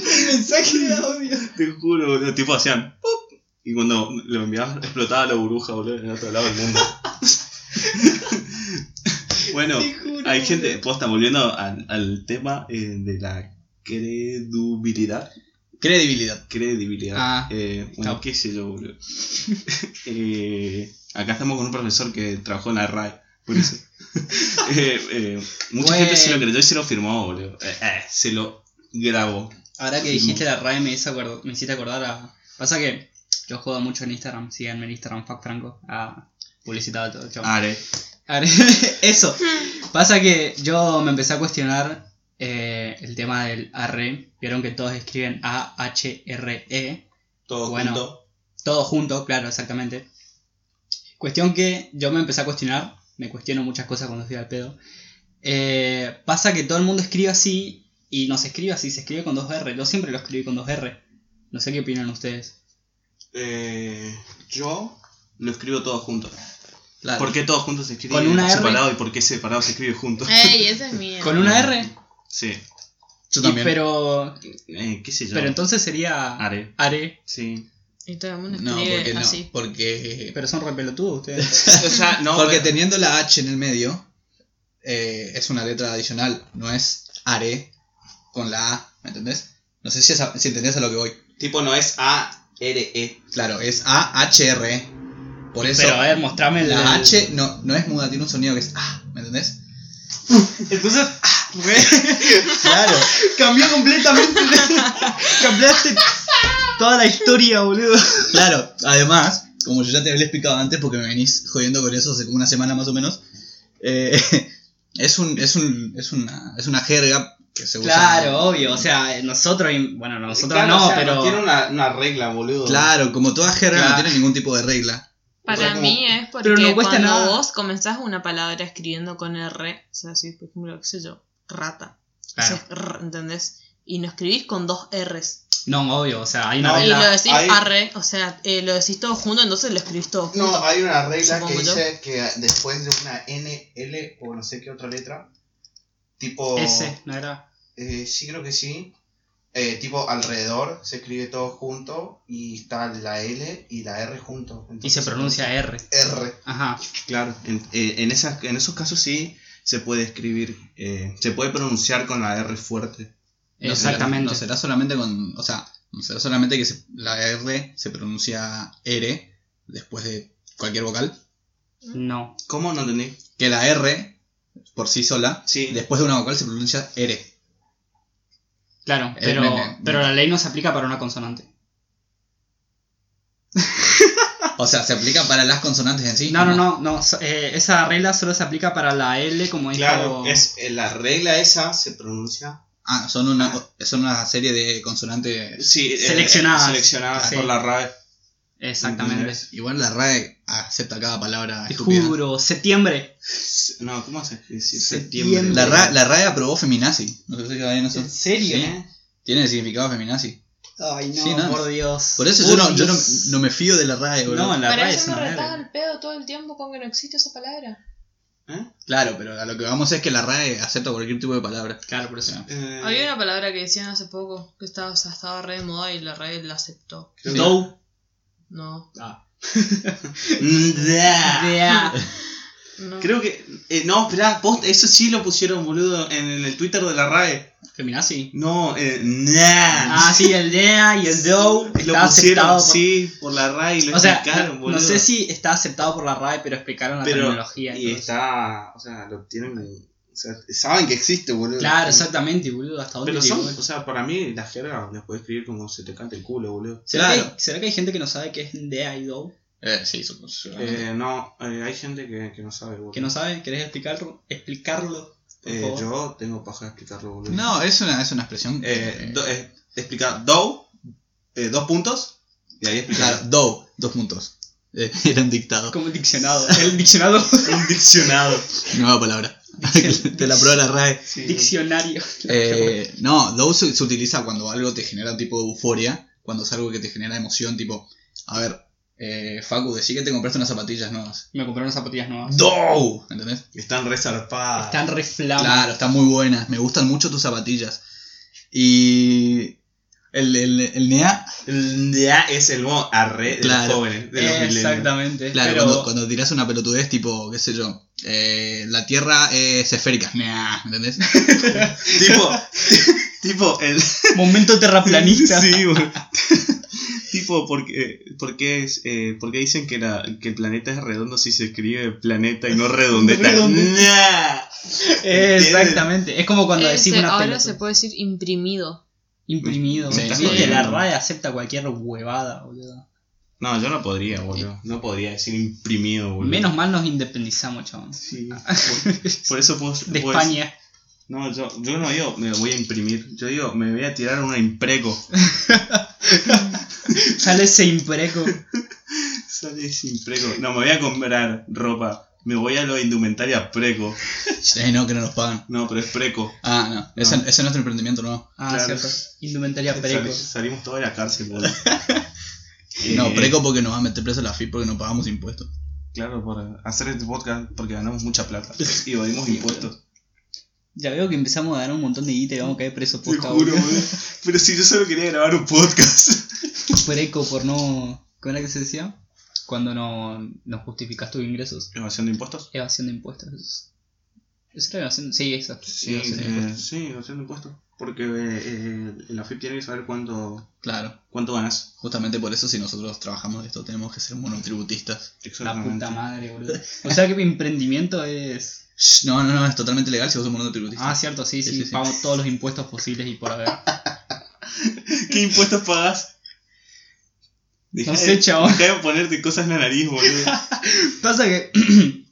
el mensaje de audio. Te juro, boludo. Tipo hacían ¡pop! Y cuando lo enviabas, explotaba la burbuja, boludo, en otro lado del mundo. <laughs> bueno, juro, hay gente, posta, volviendo al, al tema eh, de la credibilidad. Credibilidad. Credibilidad. Ah, eh, bueno, qué sé yo, boludo. <laughs> Eh, acá estamos con un profesor que trabajó en la RAE. Por eso. <laughs> Eh, mucha Bueno. gente se lo creyó y se lo firmó, boludo. Se lo grabó. Ahora que dijiste la RAE me, acuerdo- me hiciste acordar a... Pasa que yo juego mucho en Instagram, síganme en Instagram, Fuck Franco, a publicitar todo, chao. Are. <laughs> Eso. Pasa que yo me empecé a cuestionar eh, el tema del arre. Vieron que todos escriben A-H-R-E. Todo Bueno. junto. Todo junto, claro, exactamente. Cuestión que yo me empecé a cuestionar. Me cuestiono muchas cosas cuando estoy al pedo. Eh, pasa que todo el mundo escribe así y no se escribe así, se escribe con dos R. Yo siempre lo escribí con dos R. No sé qué opinan ustedes. Eh, yo lo escribo todo junto. Claro. ¿Por qué todo junto se escribe Con una R. separado y por qué separado se escribe junto? Ey, esa es mía. ¿Con una R? Sí. Yo Y también. pero, Eh, ¿Qué sé yo? pero entonces sería Are. are. Sí. Y todo el mundo no, escribe porque no. así. Porque, Pero son re pelotudos ustedes. <laughs> o sea, no. porque pero- teniendo la H en el medio, eh, es una letra adicional. No es are con la A. ¿Me entendés? No sé si, si entendés a lo que voy. Tipo, no es A-R-E. Claro, es A-H-R. Por eso. Pero a ver, mostrame el- La H no, no es muda, tiene un sonido que es A. ¿Me entendés? <laughs> Entonces, Claro. Cambió completamente. <laughs> Cambiaste toda la historia, boludo. Claro, además, como yo ya te había explicado antes, porque me venís jodiendo con eso hace como una semana más o menos, eh, <laughs> es, un, es, un, es, una, es una jerga que se usa. Claro, obvio. O sea, nosotros, bueno, nosotros claro, no, o sea, pero. tiene una, una regla, boludo. Claro, como toda jerga no tiene ningún tipo de regla. Para O sea, como- mí es porque Pero no cuesta cuando nada. vos comenzás una palabra escribiendo con R, o sea, si por ejemplo, qué sé yo, rata, Claro. Haces r, ¿entendés? Y no escribís con dos R's. No, obvio. O sea, hay una No, y regla. lo decís hay- arre, o sea, eh, lo decís todo junto, entonces lo escribís todo junto. No, hay una regla que yo. dice que después de una N, L o no sé qué otra letra, tipo... S, ¿no era? Eh, sí, creo que sí. Eh, tipo alrededor se escribe todo junto y está la L y la R junto. Y se pronuncia R. R. Ajá. Claro, en, eh, en, esas, en esos casos sí se puede escribir, eh, se puede pronunciar con la R fuerte. No Exactamente. Será, no será solamente con. O sea, no será solamente que se- la R se pronuncia R después de cualquier vocal. No. ¿Cómo no entendí? Que la R por sí sola, Sí. después de una vocal se pronuncia R. Claro, Eh, pero, me- me- pero la ley no se aplica para una consonante. <laughs> O sea, se aplica para las consonantes en sí. No, no, no, no. eh, esa regla solo se aplica para la L, como dijo. Claro, es, eh, la regla esa se pronuncia Ah, son una, son una serie de consonantes. sí, eh, Seleccionadas. seleccionadas Sí. por la RAE. Exactamente. ¿Entendés? Igual la RAE acepta cada palabra Te estúpida. juro, septiembre. No, ¿cómo se dice? Septiembre. Septiembre. La RAE, la RAE aprobó feminazi. No sé si sabían eso. ¿En serio? Sí. Tiene el significado feminazi. Ay, no, Sí, no. por Dios. Por eso yo, no, yo no, no me fío de la RAE, boludo. No, en la Para RAE eso es me una retás verga. al pedo todo el tiempo con que no existe esa palabra. ¿Eh? Claro, pero a lo que vamos es que la RAE acepta cualquier tipo de palabra. Claro, por eso. Eh, Había una palabra que decían hace poco que estaba, o sea, estaba re de moda y la red la aceptó. Dow. No, Ah. <laughs> No. Creo que. eh, no, esperá, post, eso sí lo pusieron, boludo, en, el Twitter de la RAE. Feminazi. No, eh, nah. Ah, sí, el DEA y el DOW lo pusieron, por... sí, por la RAE y lo O sea, explicaron, no, boludo. no sé si está aceptado por la RAE, pero explicaron la pero, terminología. Y entonces. está. O sea, lo tienen. O sea, saben que existe, boludo. Claro, exactamente, boludo. ¿Hasta dónde Pero son, o sea, para mí la jerga la puedes escribir como se te cante el culo, boludo. ¿Será, claro. que, ¿Será que hay gente que no sabe qué es y DOW? Eh, sí, supongo. Eh, no, eh, hay gente que, que no sabe, boludo. ¿Que no sabe? ¿Querés explicarlo? explicarlo? Por Eh, favor? yo tengo paja de explicarlo, boludo. No, es una, es una expresión. Eh, eh, do- eh, explica do, eh, dos puntos, y ahí explica <laughs> claro, do, dos puntos. <laughs> Era un dictado. Como el diccionado. El diccionado. <laughs> un diccionado. Nueva palabra. <laughs> Te la prueba la RAE. Diccionario. Eh, no, do se, se utiliza cuando algo te genera un tipo de euforia, cuando es algo que te genera emoción, tipo, a ver, eh, Facu, decí que te compraste unas zapatillas nuevas. Me compré unas zapatillas nuevas. Do, ¿entendés? Están re zarpadas. Están re flamas. Claro, están muy buenas, me gustan mucho tus zapatillas. Y el, el, el NEA, Ya es el modo arre de Claro. los jóvenes, de los. Exactamente. claro, pero cuando, cuando tirás una pelotudez tipo, qué sé yo, eh, la Tierra es esférica, NEA, ¿entendés? <laughs> tipo, <laughs> tipo el... <laughs> momento terraplanista. sí, tipo, porque, porque, es, eh, porque dicen que, la, que el planeta es redondo si se escribe planeta y no redondeta. Nah. Exactamente. Es como cuando Eh, se- una ahora pelota. se puede decir imprimido. Imprimido. Sí, que la RAE acepta cualquier huevada, boludo. No, yo no podría, boludo. No podría decir imprimido, boludo. Menos mal nos independizamos, chavos. Sí. Por, <laughs> por eso puedo, De puedo España. No, yo, yo no digo me voy a imprimir. Yo digo me voy a tirar una impreco. <laughs> Sale ese impreco. <laughs> Sale ese impreco. No, me voy a comprar ropa. Me voy a lo de indumentaria preco. Eh, no, que no nos pagan. No, pero es preco. Ah, no, ese, ese es nuestro emprendimiento nuevo. Ah, Claro. cierto. Indumentaria preco. Sali- salimos todos de la cárcel, boludo. <laughs> No, Eh, preco porque nos va a meter preso la FIP porque no pagamos impuestos. Claro, por hacer este podcast porque ganamos mucha plata <laughs> y evadimos impuestos. Ya veo que empezamos a ganar un montón de guita y vamos a caer presos Te posta, juro. Pero si yo solo quería grabar un podcast. <laughs> Por eco, por no. ¿Cómo era que se decía? Cuando no, no justificas tus ingresos. ¿Evasión de impuestos? Evasión de impuestos. ¿Es evasión? Sí, exacto. Sí, evasión de eh, impuestos. sí, evasión de impuestos. Porque eh, eh, la FIP tiene que saber cuánto, Claro. cuánto ganas. Justamente por eso, si nosotros trabajamos de esto, tenemos que ser monotributistas. La puta madre, boludo. O sea que mi emprendimiento es. No, no, no, es totalmente legal si vos sos monotributista. Ah, cierto, sí, sí, Sí, sí, sí. pago todos los impuestos posibles y por haber. <laughs> ¿Qué impuestos pagás? No sé, chabón. dejá de ponerte cosas en la nariz, boludo. <laughs> Pasa que. <clears throat>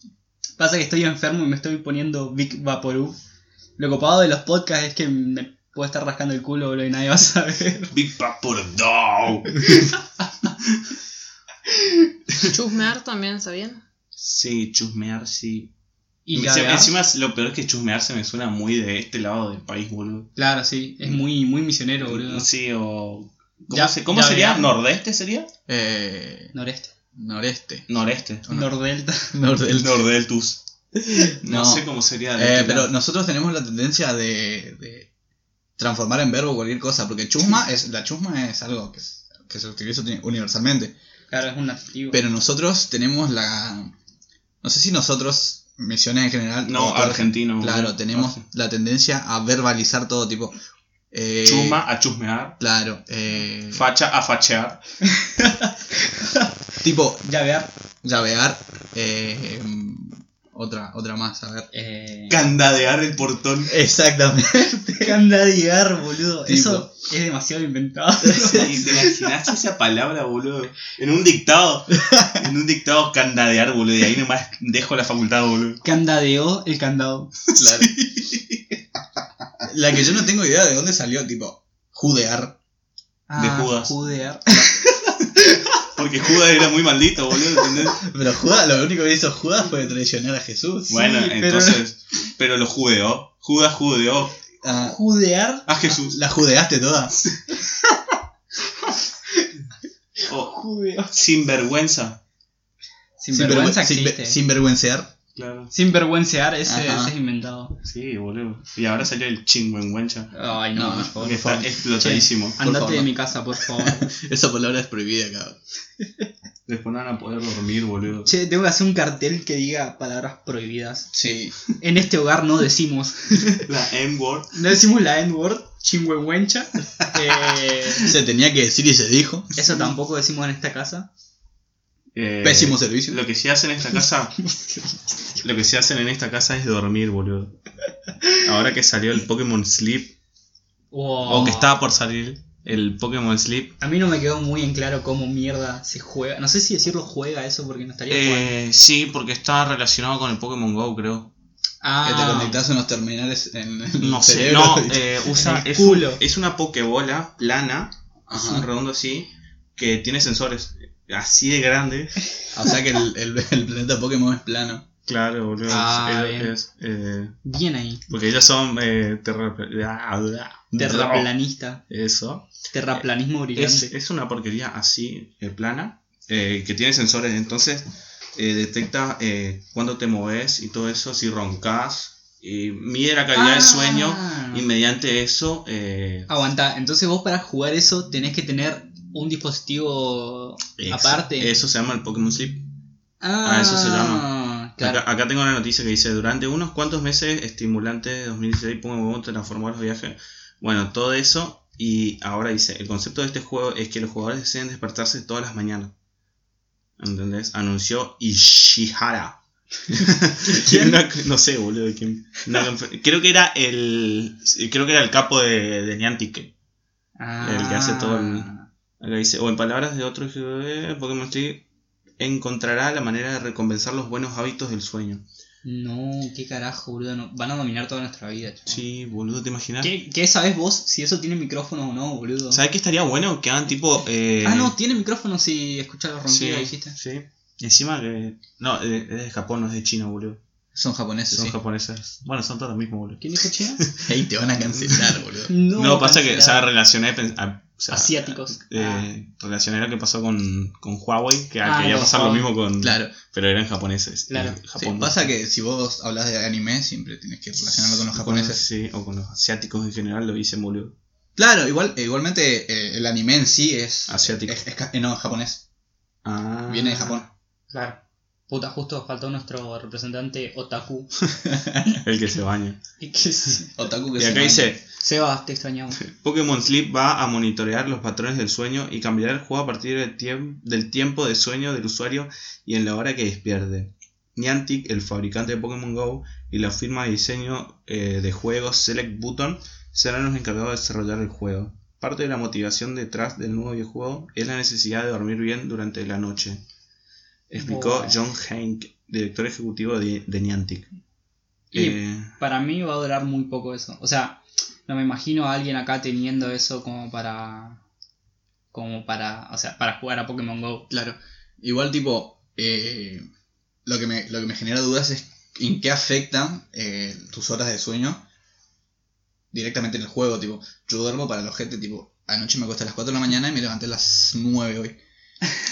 pasa que estoy enfermo y me estoy poniendo Big Vaporub. Lo copado de los podcasts es que me puedo estar rascando el culo, boludo, y nadie va a saber. <laughs> Big Vapor Dog. <laughs> Chusmear también, ¿sabían? Sí, chusmear, sí. Y Me- se- encima lo peor es que chusmear se me suena muy de este lado del país, boludo. Claro, sí, es muy, muy misionero, boludo. Sí, o. ¿Cómo, Ya- se- cómo ya sería? ¿Nordeste sería? Eh, Noreste. noreste. Noreste. Nordelta. <laughs> Nordel. Nordeltus. <laughs> No, No. sé cómo sería. de Eh, este pero nosotros tenemos la tendencia de, de transformar en verbo cualquier cosa, porque chusma <laughs> es la chusma es algo que, es- que se utiliza uni- universalmente, Claro, es un adjetivo. pero nosotros tenemos la no sé si nosotros misiones en general No, o toda- argentino. claro, tenemos la tendencia a verbalizar todo tipo eh, Chuma a chusmear. claro, eh, Facha a fachear. <laughs> tipo Ya vear. llavear eh, otra otra más, a ver. Eh, Candadear el portón. Exactamente. <laughs> candadear, boludo. Tipo. Eso es demasiado inventado. <laughs> ¿Te imaginas esa palabra, boludo? En un dictado. En un dictado candadear, boludo. Y ahí nomás dejo la facultad, boludo. Candadeó el candado. Claro. La que yo no tengo idea de dónde salió, tipo, judear. De Judas. Ah, Judear. <laughs> Porque Judas era muy maldito, boludo, ¿entendés? <laughs> Pero Judas, lo único que hizo Judas fue traicionar a Jesús. Bueno, entonces. Pero lo judeó. Judas judeó Ah, Judear. a Jesús. la judeaste toda. <laughs> O Judear. sinvergüenza. Sinvergüenza Sinvergüen- existe. sinver- Sinvergüencear. Claro. Sinvergüencear, ese, Ajá. ese es inventado. Sí, boludo. Y ahora salió el chingüengüencha. Ay, no, No, por favor. Está favor. explotadísimo. Andate favor, de no. mi casa, por favor. <laughs> Esa palabra es prohibida, cabrón. Después no van a poder dormir, boludo. che, tengo que hacer un cartel que diga palabras prohibidas. Sí. En este hogar no decimos. <laughs> La M-word. No decimos la N-word, chingüengüencha. <laughs> Eh, Se tenía que decir y se dijo. eso tampoco decimos en esta casa. Eh, Pésimo servicio. Lo que sí hacen en esta casa. <laughs> lo que sí hacen en esta casa es dormir, boludo. Ahora que salió el Pokémon Sleep. Wow. O que estaba por salir el Pokémon Sleep. A mí no me quedó muy en claro cómo mierda se juega. No sé si decirlo juega eso porque no estaría jugando. Eh, sí, porque está relacionado con el Pokémon Go, creo. Ah, Que te conectas unos terminales en el No sé, no, eh, usa, el es, culo. es una Pokébola plana, es Ajá. un redondo así, que tiene sensores así de grande. <laughs> O sea que el, el- el planeta Pokémon es plano. Claro, boludo. Ah, es- bien. es, eh, bien ahí. porque ellos son eh, terra- ah, bla, Terraplanista. Eso. Terraplanismo Es, brillante. es una porquería así, eh, plana, eh, que tiene sensores. Entonces eh, detecta eh, cuándo te moves y todo eso, si roncas. Y mide la calidad del sueño. Ah. Y mediante eso. eh, Aguanta, entonces vos para jugar eso tenés que tener un dispositivo ex- aparte. Eso se llama el Pokémon Sleep. Ah, eso se llama. Claro. Acá, acá tengo una noticia que dice: Durante unos cuantos meses, estimulante de 2016, Pokémon transformó los viajes. Bueno, todo eso. Y ahora dice: El concepto de este juego es que los jugadores deseen despertarse todas las mañanas. ¿Entendés? Anunció Ishihara. <laughs> No sé, boludo. ¿quién? Una creo que era el. Creo que era el capo de, de Niantic. el que hace todo el- Acá dice, o en palabras de otro GW, Pokémon Sleep encontrará la manera de recompensar los buenos hábitos del sueño. No, qué carajo, boludo. no- Van a dominar toda nuestra vida. chaval. Sí, boludo, ¿te imaginas? ¿Qué, qué sabes vos si eso tiene micrófono o no, boludo? ¿Sabes qué estaría bueno? Que hagan tipo... eh, Ah, no, tiene micrófono si escuchas los sí, ronquidos, dijiste. sí. Encima que... No, eh, es de Japón, no es de China, boludo. Son japoneses, Son sí. japoneses. Bueno, son todos los mismos, boludo. ¿Quién dijo China? <laughs> Ahí te van a cancelar, boludo. No, pasa que, o sea, relacioné, a- o sea, Asiáticos. Eh, Relacioné lo que pasó con, con Huawei, que Ah, quería con pasar lo mismo con. Claro. Pero eran japoneses. Claro. Y Sí, Japón, pasa que si vos hablas de anime, siempre tienes que relacionarlo con los japoneses. Sí, o con los asiáticos en general, lo dicen boludo. Claro, igual, eh, igualmente eh, el anime en sí es. Asiático. es- es ca- eh, no, japonés. Ah. Viene de Japón. Claro. Puta, justo faltó nuestro representante Otaku. <laughs> El que se baña. Y que. <laughs> Otaku que Y se acá dice: Sebas, te extrañamos. <laughs> Pokémon Sleep va a monitorear los patrones del sueño y cambiará el juego a partir del, tiemp- del tiempo de sueño del usuario y en la hora que despierte. Niantic, el fabricante de Pokémon Go, y la firma de diseño eh, de juegos Select Button serán los encargados de desarrollar el juego. Parte de la motivación detrás del nuevo videojuego es la necesidad de dormir bien durante la noche, explicó. John Hank, director ejecutivo de, de Niantic. Y Eh, para mí va a durar muy poco eso. O sea, no me imagino a alguien acá teniendo eso como para. Como para. O sea, para jugar a Pokémon Go. Claro. Igual, tipo, eh, lo, que me, lo que me genera dudas es en qué afectan eh, tus horas de sueño directamente en el juego. Tipo, yo duermo para los gente, tipo, anoche me acosté a las 4 de la mañana y me levanté a las 9 hoy.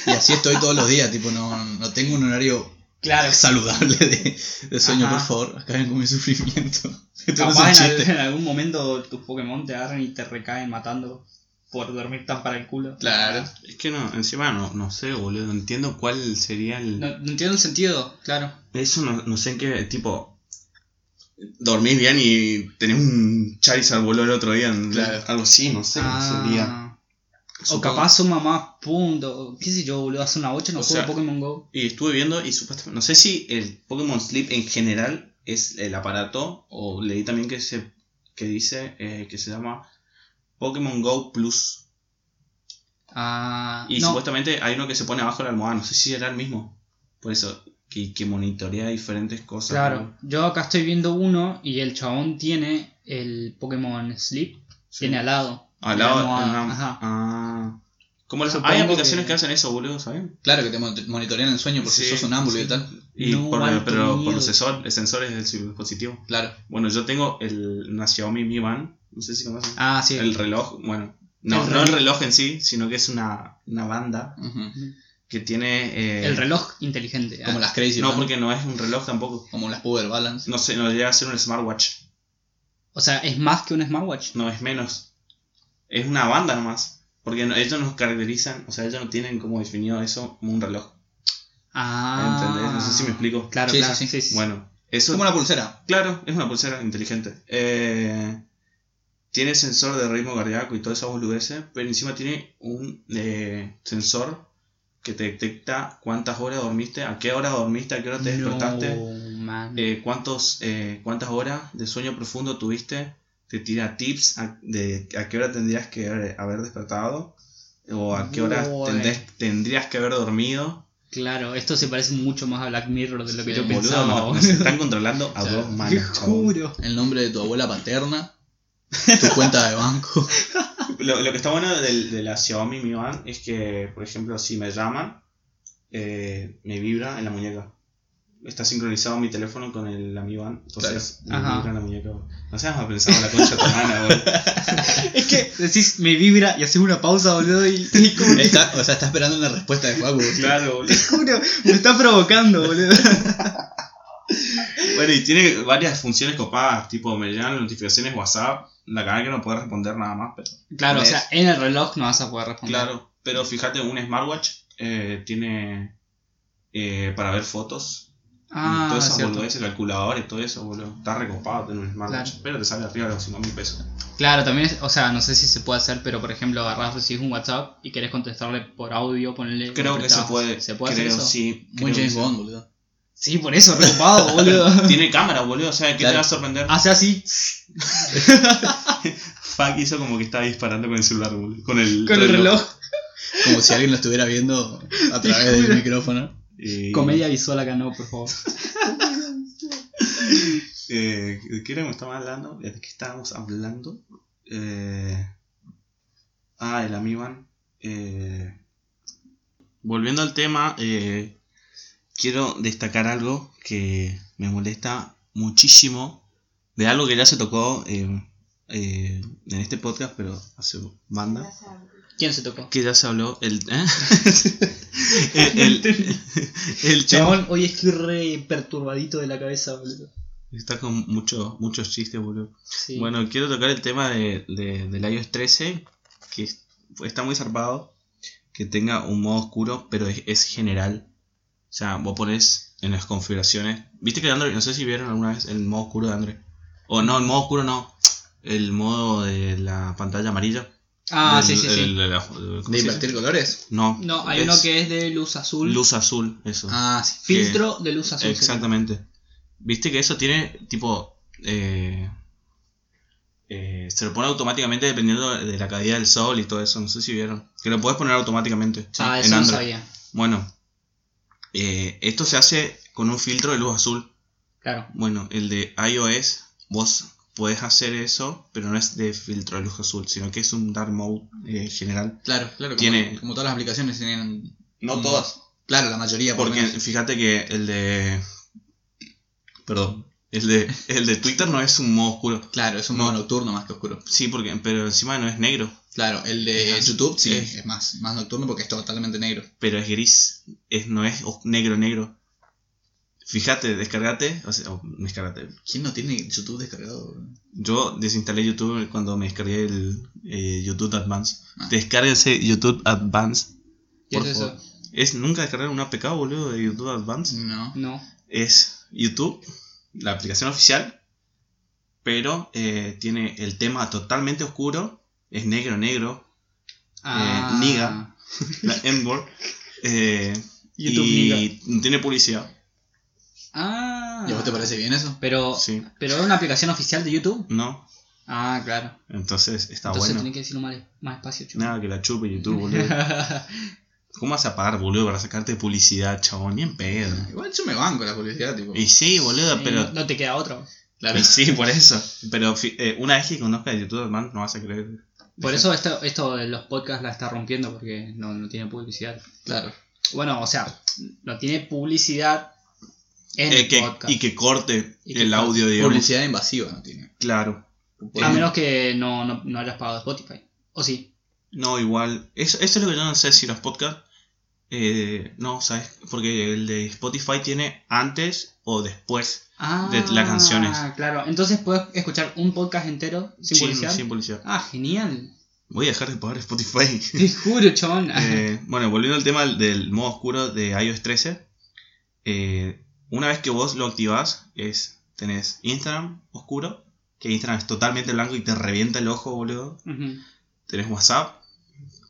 Y así estoy todos los días, tipo, no, no tengo un horario Claro. saludable de, de sueño, Ajá. por favor. Acaben con mi sufrimiento. <laughs> No Capaz en, al- chiste. en algún momento tus Pokémon te agarran y te recaen matando por dormir tan para el culo. Claro. es que no, encima no, no sé, boludo, no entiendo cuál sería el... No, no entiendo el sentido, claro. Eso no, no sé en qué tipo. Dormís bien y tenés un Charizard voló el otro día. en- Claro. Algo así, no sé. Ah. Sería. O capaz suma más puntos. ¿Qué sé yo, boludo? Hace una bocha no O juego sea, Pokémon Go. Y estuve viendo y supuestamente. No sé si el Pokémon Sleep en general es el aparato. O leí también que se que dice eh, que se llama Pokémon Go Plus. Ah, Y no. supuestamente hay uno que se pone abajo de la almohada. No sé si era el mismo. Por eso. Que, que monitorea diferentes cosas. Claro, yo acá estoy viendo uno y el chabón tiene el Pokémon Sleep. Sí. Tiene al lado. Al la lado. almohada, una- Ajá. Ah. Como las- Supongo hay aplicaciones que- que... hacen eso, boludo, ¿saben? Claro que te mon- monitorean el sueño porque Sí, sos sonámbulo sí. y tal. Y No, por, alto pero por los sensor, el sensor es del dispositivo. Claro. Bueno, yo tengo el una Xiaomi Mi Band, no sé si conocen. Ah, sí. El reloj, bueno, no, El no el reloj. reloj en sí, sino que es una, una banda que tiene... eh, El reloj inteligente. Como ah. las Crazy No, Band, porque no es un reloj tampoco. como las Power Balance. No sé, no llega a ser un smartwatch. O sea, es más que un smartwatch. No es menos. Es una banda nomás. Porque no- ellos nos caracterizan, o sea, ellos no tienen como definido eso como un reloj. Ah. ¿Entendés? No sé si me explico. Claro, Sí, claro. sí, Sí. Bueno, Es eso como una pulsera. Claro, es una pulsera inteligente. Eh, tiene sensor de ritmo cardíaco y toda esa boludeces, pero encima tiene un eh, sensor que te detecta cuántas horas dormiste, a qué hora dormiste, a qué hora te despertaste, No, man. eh, cuántos, eh, cuántas horas de sueño profundo tuviste, te tira tips a- de a qué hora tendrías que haber haber despertado o a qué hora tendés- tendrías que haber dormido. Claro, esto se parece mucho más a Black Mirror de lo que Sí, yo Boludo, pensaba. boludo. nos están controlando a <laughs> dos Te manos. juro. El nombre de tu abuela paterna. <laughs> Tu cuenta de banco. Lo, lo que está bueno del- de, la Xiaomi Mi Band es que, por ejemplo, si me llaman, eh, me vibra en la muñeca. Está sincronizado mi teléfono con el, la Mi Band, entonces me vibra en la muñeca. No seas más pensado en la concha de tu hermana, boludo. <laughs> Es que decís, me vibra y haces una pausa, boludo, y, y como Está, o sea, está esperando una respuesta de Facu. Claro, boludo. te juro, me está provocando, boludo. <laughs> Bueno, y tiene varias funciones copadas, tipo me llegan notificaciones WhatsApp, la cara que no puedo responder nada más, pero Claro, o sea, en el reloj no vas a poder responder. Claro, pero fíjate, un smartwatch eh, tiene eh, para ver fotos. Y Ah, todo eso, cierto. boludo, ese calculador y todo eso, boludo. Está recopado tener un smartwatch. Claro. Pero te sale arriba de los 5 mil pesos. Claro, también, es- o sea, no sé si se puede hacer, pero por ejemplo, agarrás, recibís un WhatsApp y querés contestarle por audio, ponerle. Creo que se puede. ¿Se puede creo, hacer eso? sí. Muy creo que James. Bond, boludo. Sí, por eso, recopado, <laughs> boludo. Tiene cámara, boludo. O sea, ¿qué Claro. te va a sorprender? Hace así, <laughs> Fuck hizo como que estaba disparando con el celular, boludo. Con el, con el reloj. Como si alguien lo estuviera viendo a través del micrófono. Y- Comedia visual acá no, por favor. <laughs> Eh, ¿De qué era que estaba hablando? ¿De qué estábamos hablando? Eh, ah, el Amiban. Eh, volviendo al tema, eh, quiero destacar algo que me molesta muchísimo. De algo que ya se tocó eh, eh, en este podcast, pero hace banda. ¿Quién se tocó? Que ya se habló el. <laughs> <laughs> ¿eh? el, <laughs> el, el Chabón, hoy estoy re perturbadito de la cabeza, boludo. Está con mucho, muchos chistes, boludo. Sí. Bueno, quiero tocar el tema de, de- del iOS 13, que es- está muy zarpado, que tenga un modo oscuro, pero es, es general. O sea, vos pones en las configuraciones. ¿Viste que Android, no sé si vieron alguna vez el modo oscuro de Android? O no, el modo oscuro no. El modo de la pantalla amarilla. Ah, Del- sí, sí, sí. el- de la- ¿cómo se ¿De dice? invertir colores? No. No, hay es uno que es de luz azul. Luz azul, eso. Ah, sí. filtro de luz azul. Exactamente. Viste que eso tiene tipo. eh, eh, se lo pone automáticamente dependiendo de la caída del sol y todo eso. No sé si vieron. Que lo puedes poner automáticamente Ah, en eso no Android. sabía. Bueno, eh, esto se hace con un filtro de luz azul. Claro. Bueno, el de iOS, vos podés hacer eso, pero no es de filtro de luz azul, sino que es un dark mode eh, general. Claro, claro. Tiene- como todas las aplicaciones tienen. No un- todas. Claro, la mayoría. por Porque menos. fíjate que el de. Perdón. El de, el de Twitter no es un modo oscuro. Claro, es un No. modo nocturno más que oscuro. Sí, porque, pero encima no es negro, Claro, el de. YouTube sí es, es más, más nocturno porque es totalmente negro. pero es gris. Es, no es negro, negro. Fíjate, descargate. O sea, o descargate. ¿Quién no tiene YouTube descargado? Yo desinstalé YouTube cuando me descargué el eh, YouTube Advance. Ah. Descárguense YouTube Advance. ¿Qué por es favor. eso? Es nunca descargar un APK, boludo, de YouTube Advance. No. No. Es YouTube, la aplicación oficial, pero eh, tiene el tema totalmente oscuro. Es negro, negro. Ah. niga. La M-word. Eh, <laughs> YouTube y no tiene publicidad. Ah. ¿Y a vos te parece bien eso? Pero, Sí. pero es una aplicación oficial de YouTube. No. Ah, claro. Entonces está Entonces bueno. tenés que decirlo más, más espacio. Nada que la chupe YouTube, boludo. <laughs> ¿Cómo vas a pagar, boludo, para sacarte publicidad, chabón? Ni en pedo. Igual yo me banco la publicidad, tipo. Y sí, boludo, pero. no, no te queda otro. Claro. y sí, por eso. Pero eh, una vez que conozcas YouTube, man, no vas a creer. Por eso esto, esto de los podcasts la está rompiendo porque no, no tiene publicidad. Claro. Bueno, o sea, no tiene publicidad en Eh, el que- podcast. y que corte Y que el audio, digamos. Publicidad invasiva no tiene. Claro. A Eh, menos que no, no, no hayas pagado Spotify. O sí. No, igual. Eso, eso es lo que yo no sé si los podcasts. eh, no, ¿sabes? Porque el de Spotify tiene antes o después. Ah, De las canciones. Claro, entonces puedes escuchar un podcast entero sin publicidad. sin publicidad. Ah, genial. Voy a dejar de pagar Spotify. <laughs> Te juro, chabón. Eh, bueno, volviendo al tema del modo oscuro de iOS 13. eh, una vez que vos lo activás, es, tenés Instagram oscuro, que Instagram es totalmente blanco y te revienta el ojo, boludo. Tenés WhatsApp,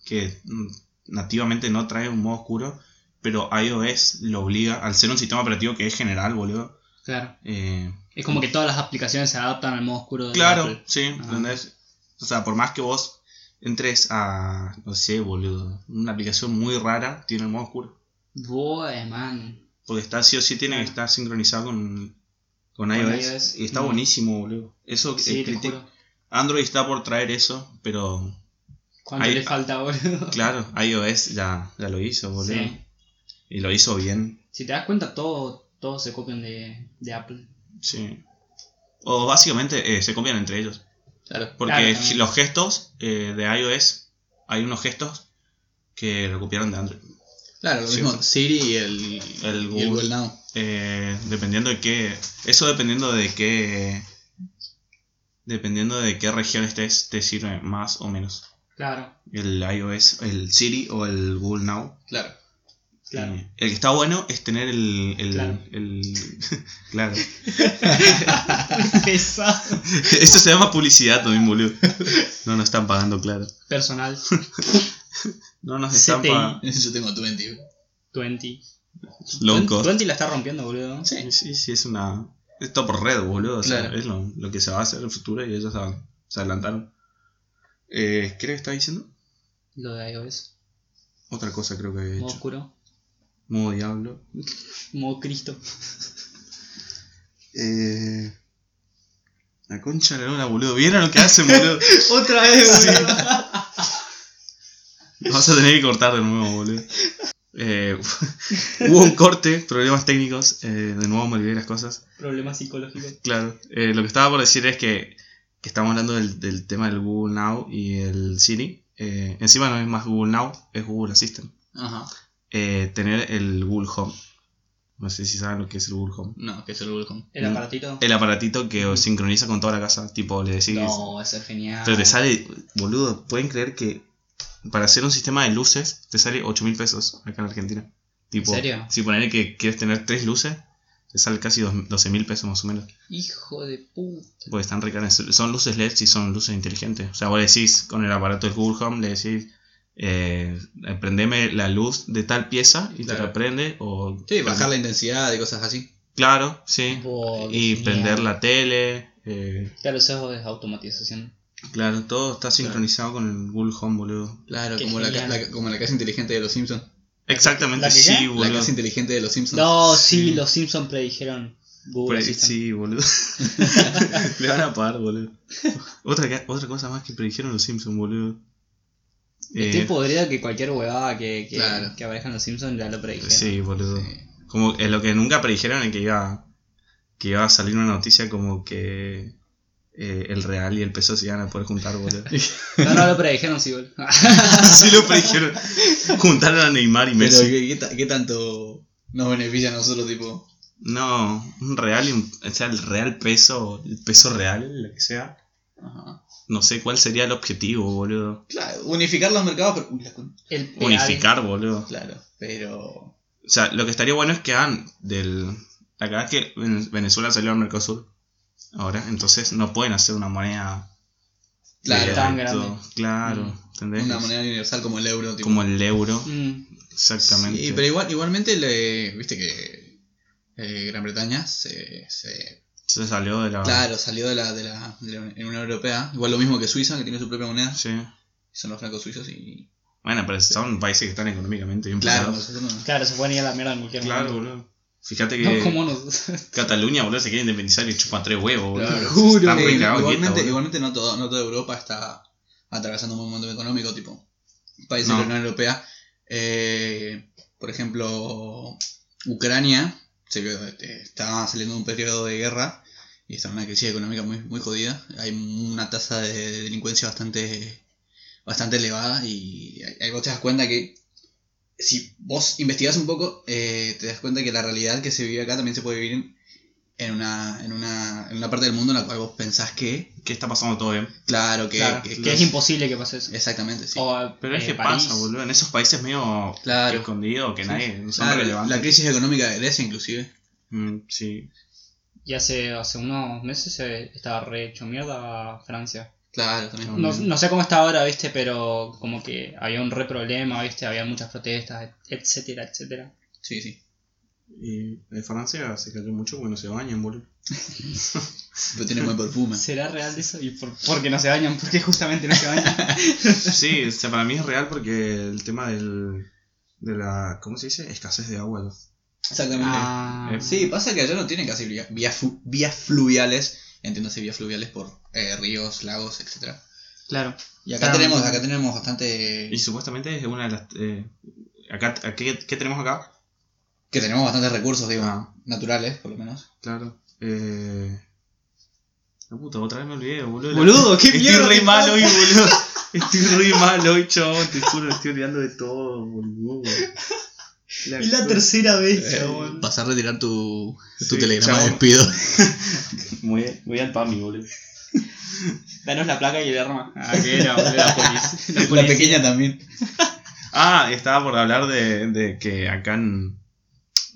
que mm, nativamente no trae un modo oscuro, pero iOS lo obliga, al ser un sistema operativo que es general, boludo. Claro. eh, Es como que todas las aplicaciones se adaptan al modo oscuro de claro, Apple. sí, Ajá. ¿entendés? O sea, por más que vos entres a, no sé, boludo, una aplicación muy rara, tiene el modo oscuro. Boy, man. Porque está sí o sí tiene que estar sincronizado con, con Con iOS. iOS, Y está buenísimo, boludo. Eso Sí, te criti- juro. Android está por traer eso, pero ¿Cuánto Ahí- le falta, boludo? <laughs> claro, iOS ya, ya lo hizo, boludo. Sí. Y lo hizo bien, Si te das cuenta, todo, todos se copian de, de Apple. sí. O básicamente eh, se copian entre ellos. Claro. Porque Claro, los gestos eh, de iOS, hay unos gestos que lo copiaron de Android. Claro, lo Sí. mismo Siri y el, El y Google. el Google Now. Eh, dependiendo de qué. Eso dependiendo de qué. Dependiendo de qué región estés, te sirve más o menos. Claro, El iOS, el Siri o el Google Now. Claro. claro. Eh, el que está bueno es tener el. el Claro. el- <laughs> claro. <laughs> Pesado. Esto se llama publicidad también, boludo. No nos están pagando, claro. Personal. <laughs> No nos pagando. <laughs> Yo tengo 20. 20. Low cost. 20 la está rompiendo, boludo. Sí. Sí, sí, es una. Es todo por red, boludo. O sea, Claro. es lo, lo que se va a hacer en el futuro y ellos se, se adelantaron. Eh, ¿Qué que estaba diciendo? Lo de iOS. Otra cosa creo que había Modo hecho. oscuro. Modo diablo. Modo Cristo. <laughs> Eh. La concha de la luna, boludo. ¿Vieron lo que hacen, boludo? <laughs> Otra vez, boludo. Vas a tener que cortar de nuevo, boludo. Eh, <laughs> hubo un corte, problemas técnicos. eh, de nuevo me olvidé las cosas. Problemas psicológicos. Claro. eh, lo que estaba por decir es que que estamos hablando del, del tema del Google Now y el Siri, eh, encima no es más Google Now, es Google Assistant. Ajá. Eh, tener el Google Home. No sé si saben lo que es el Google Home. No, que es el Google Home. El aparatito. El aparatito que os sincroniza con toda la casa, tipo le decís... No, eso es genial. Pero te sale, boludo, pueden creer que para hacer un sistema de luces te sale 8 mil pesos acá en Argentina. Tipo, serio? Si poner que quieres tener tres luces, te sale casi 12 mil pesos más o menos. Hijo de puta. Porque están re caras. Son luces LED y son luces inteligentes. O sea, vos decís con el aparato del Google Home, le decís, eh, prendeme la luz de tal pieza y te la prende. O Sí, bajar la intensidad y cosas así. Claro, sí. Wow, y genial. prender la tele. eh, Claro, eso es automatización. Claro, todo está sincronizado con el Google Home, boludo. Claro, Qué como la, ca- genial. la- como la casa inteligente de los Simpsons. Exactamente, ¿La sí, qué? La boludo. casa inteligente de los Simpsons. No, sí, los Simpsons predijeron Google Pre- Assistant. sí, boludo. <laughs> <laughs> Le van a pagar, boludo. Otra, otra cosa más que predijeron los Simpsons, boludo. Estoy Eh, podrido que cualquier huevada que, que, Claro. que aparezca en los Simpsons ya lo predijeron. sí, boludo. Sí. Como eh, lo que nunca predijeron es que iba, que iba a salir una noticia como que eh, el real y el peso se iban a poder juntar, boludo. <laughs> No, no lo predijeron, sí, boludo. <laughs> sí lo predijeron. Juntaron a Neymar y Pero Messi. ¿qué, qué ta- qué tanto nos beneficia a nosotros, tipo? No, un real y un, o sea, el real peso, el peso real, lo que sea. Ajá. No sé cuál sería el objetivo, boludo. Claro, unificar los mercados, pero. El. Unificar, boludo. Claro, pero. O sea, lo que estaría bueno es que hagan del. La verdad es que Ven- Venezuela salió al Mercosur ahora, entonces no pueden hacer una moneda. Claro, Tan de- grande. Claro, ¿entendés? una moneda universal como el euro, tipo. Como el euro, Mm, exactamente. Sí, pero igual, igualmente, le, viste que eh, Gran Bretaña se, se- Se salió de la. claro, salió de la, de, la, de la Unión Europea. Igual lo mismo que Suiza, que tiene su propia moneda. Sí. Son los francos suizos y. Bueno, pero son países que están económicamente bien Claro, no- Claro, se pueden ir a la mierda en cualquier Claro, momento. boludo. Fíjate que No, como nos. <laughs> Cataluña, boludo, se quiere independizar y chupan tres huevos, boludo. Juro. Igualmente, igualmente no, todo, no toda Europa está atravesando un momento económico, tipo países No. de la Unión Europea. Eh, por ejemplo, Ucrania se vio- este, está saliendo de un periodo de guerra y está en una crisis económica muy, muy jodida. Hay una tasa de delincuencia bastante, bastante elevada y ahí vos te das cuenta que si vos investigás un poco, eh, te das cuenta que la realidad que se vive acá también se puede vivir en, en una, en, una, en una parte del mundo en la cual vos pensás que, Que está pasando todo bien. claro, que, Claro, que- es imposible que pase eso. Exactamente, sí. O, Pero es eh, que París. pasa, boludo. En esos países medio Claro. escondidos que nadie. No son Claro, relevantes. la crisis económica de Grecia, inclusive. Mm, sí. Y hace, hace unos meses se estaba re hecho mierda Francia. Claro, también. No, no sé cómo está ahora, viste, pero como que había un re problema, viste, había muchas protestas, etcétera, etcétera. Sí, sí. Y en Francia se cayó mucho porque no se bañan, boludo. <laughs> Pero tiene buen perfume. ¿Será real eso? ¿Y por, porque no se bañan? Porque justamente no se bañan. <laughs> Sí, o sea, para mí es real porque el tema del. de la. ¿Cómo se dice? Escasez de agua. Exactamente. ah, Eh, Sí, pasa que allá no tienen casi vía- vías, vías fluviales. Entiéndase vías fluviales por eh, ríos, lagos, etcétera claro. Y acá Claro. tenemos, acá tenemos bastante. Y supuestamente es una de las. eh, acá, ¿qué, ¿Qué tenemos acá? Que tenemos bastantes recursos, digo, Ah. naturales, por lo menos. Claro. Eh. La puta, otra vez me olvidé, boludo. Boludo, qué Estoy mierda re te mal hoy, boludo. Estoy re mal hoy, chabón. Te juro, estoy olvidando de todo, boludo. Es la tercera vez, Eh, chabón. vas a retirar tu, tu Sí, telegrama de despido. <laughs> Voy, voy al PAMI, boludo. Danos la placa y el arma. Ah, que era, boludo, la policía. La policía. pequeña también. <laughs> Ah, estaba por hablar de, de que acá en.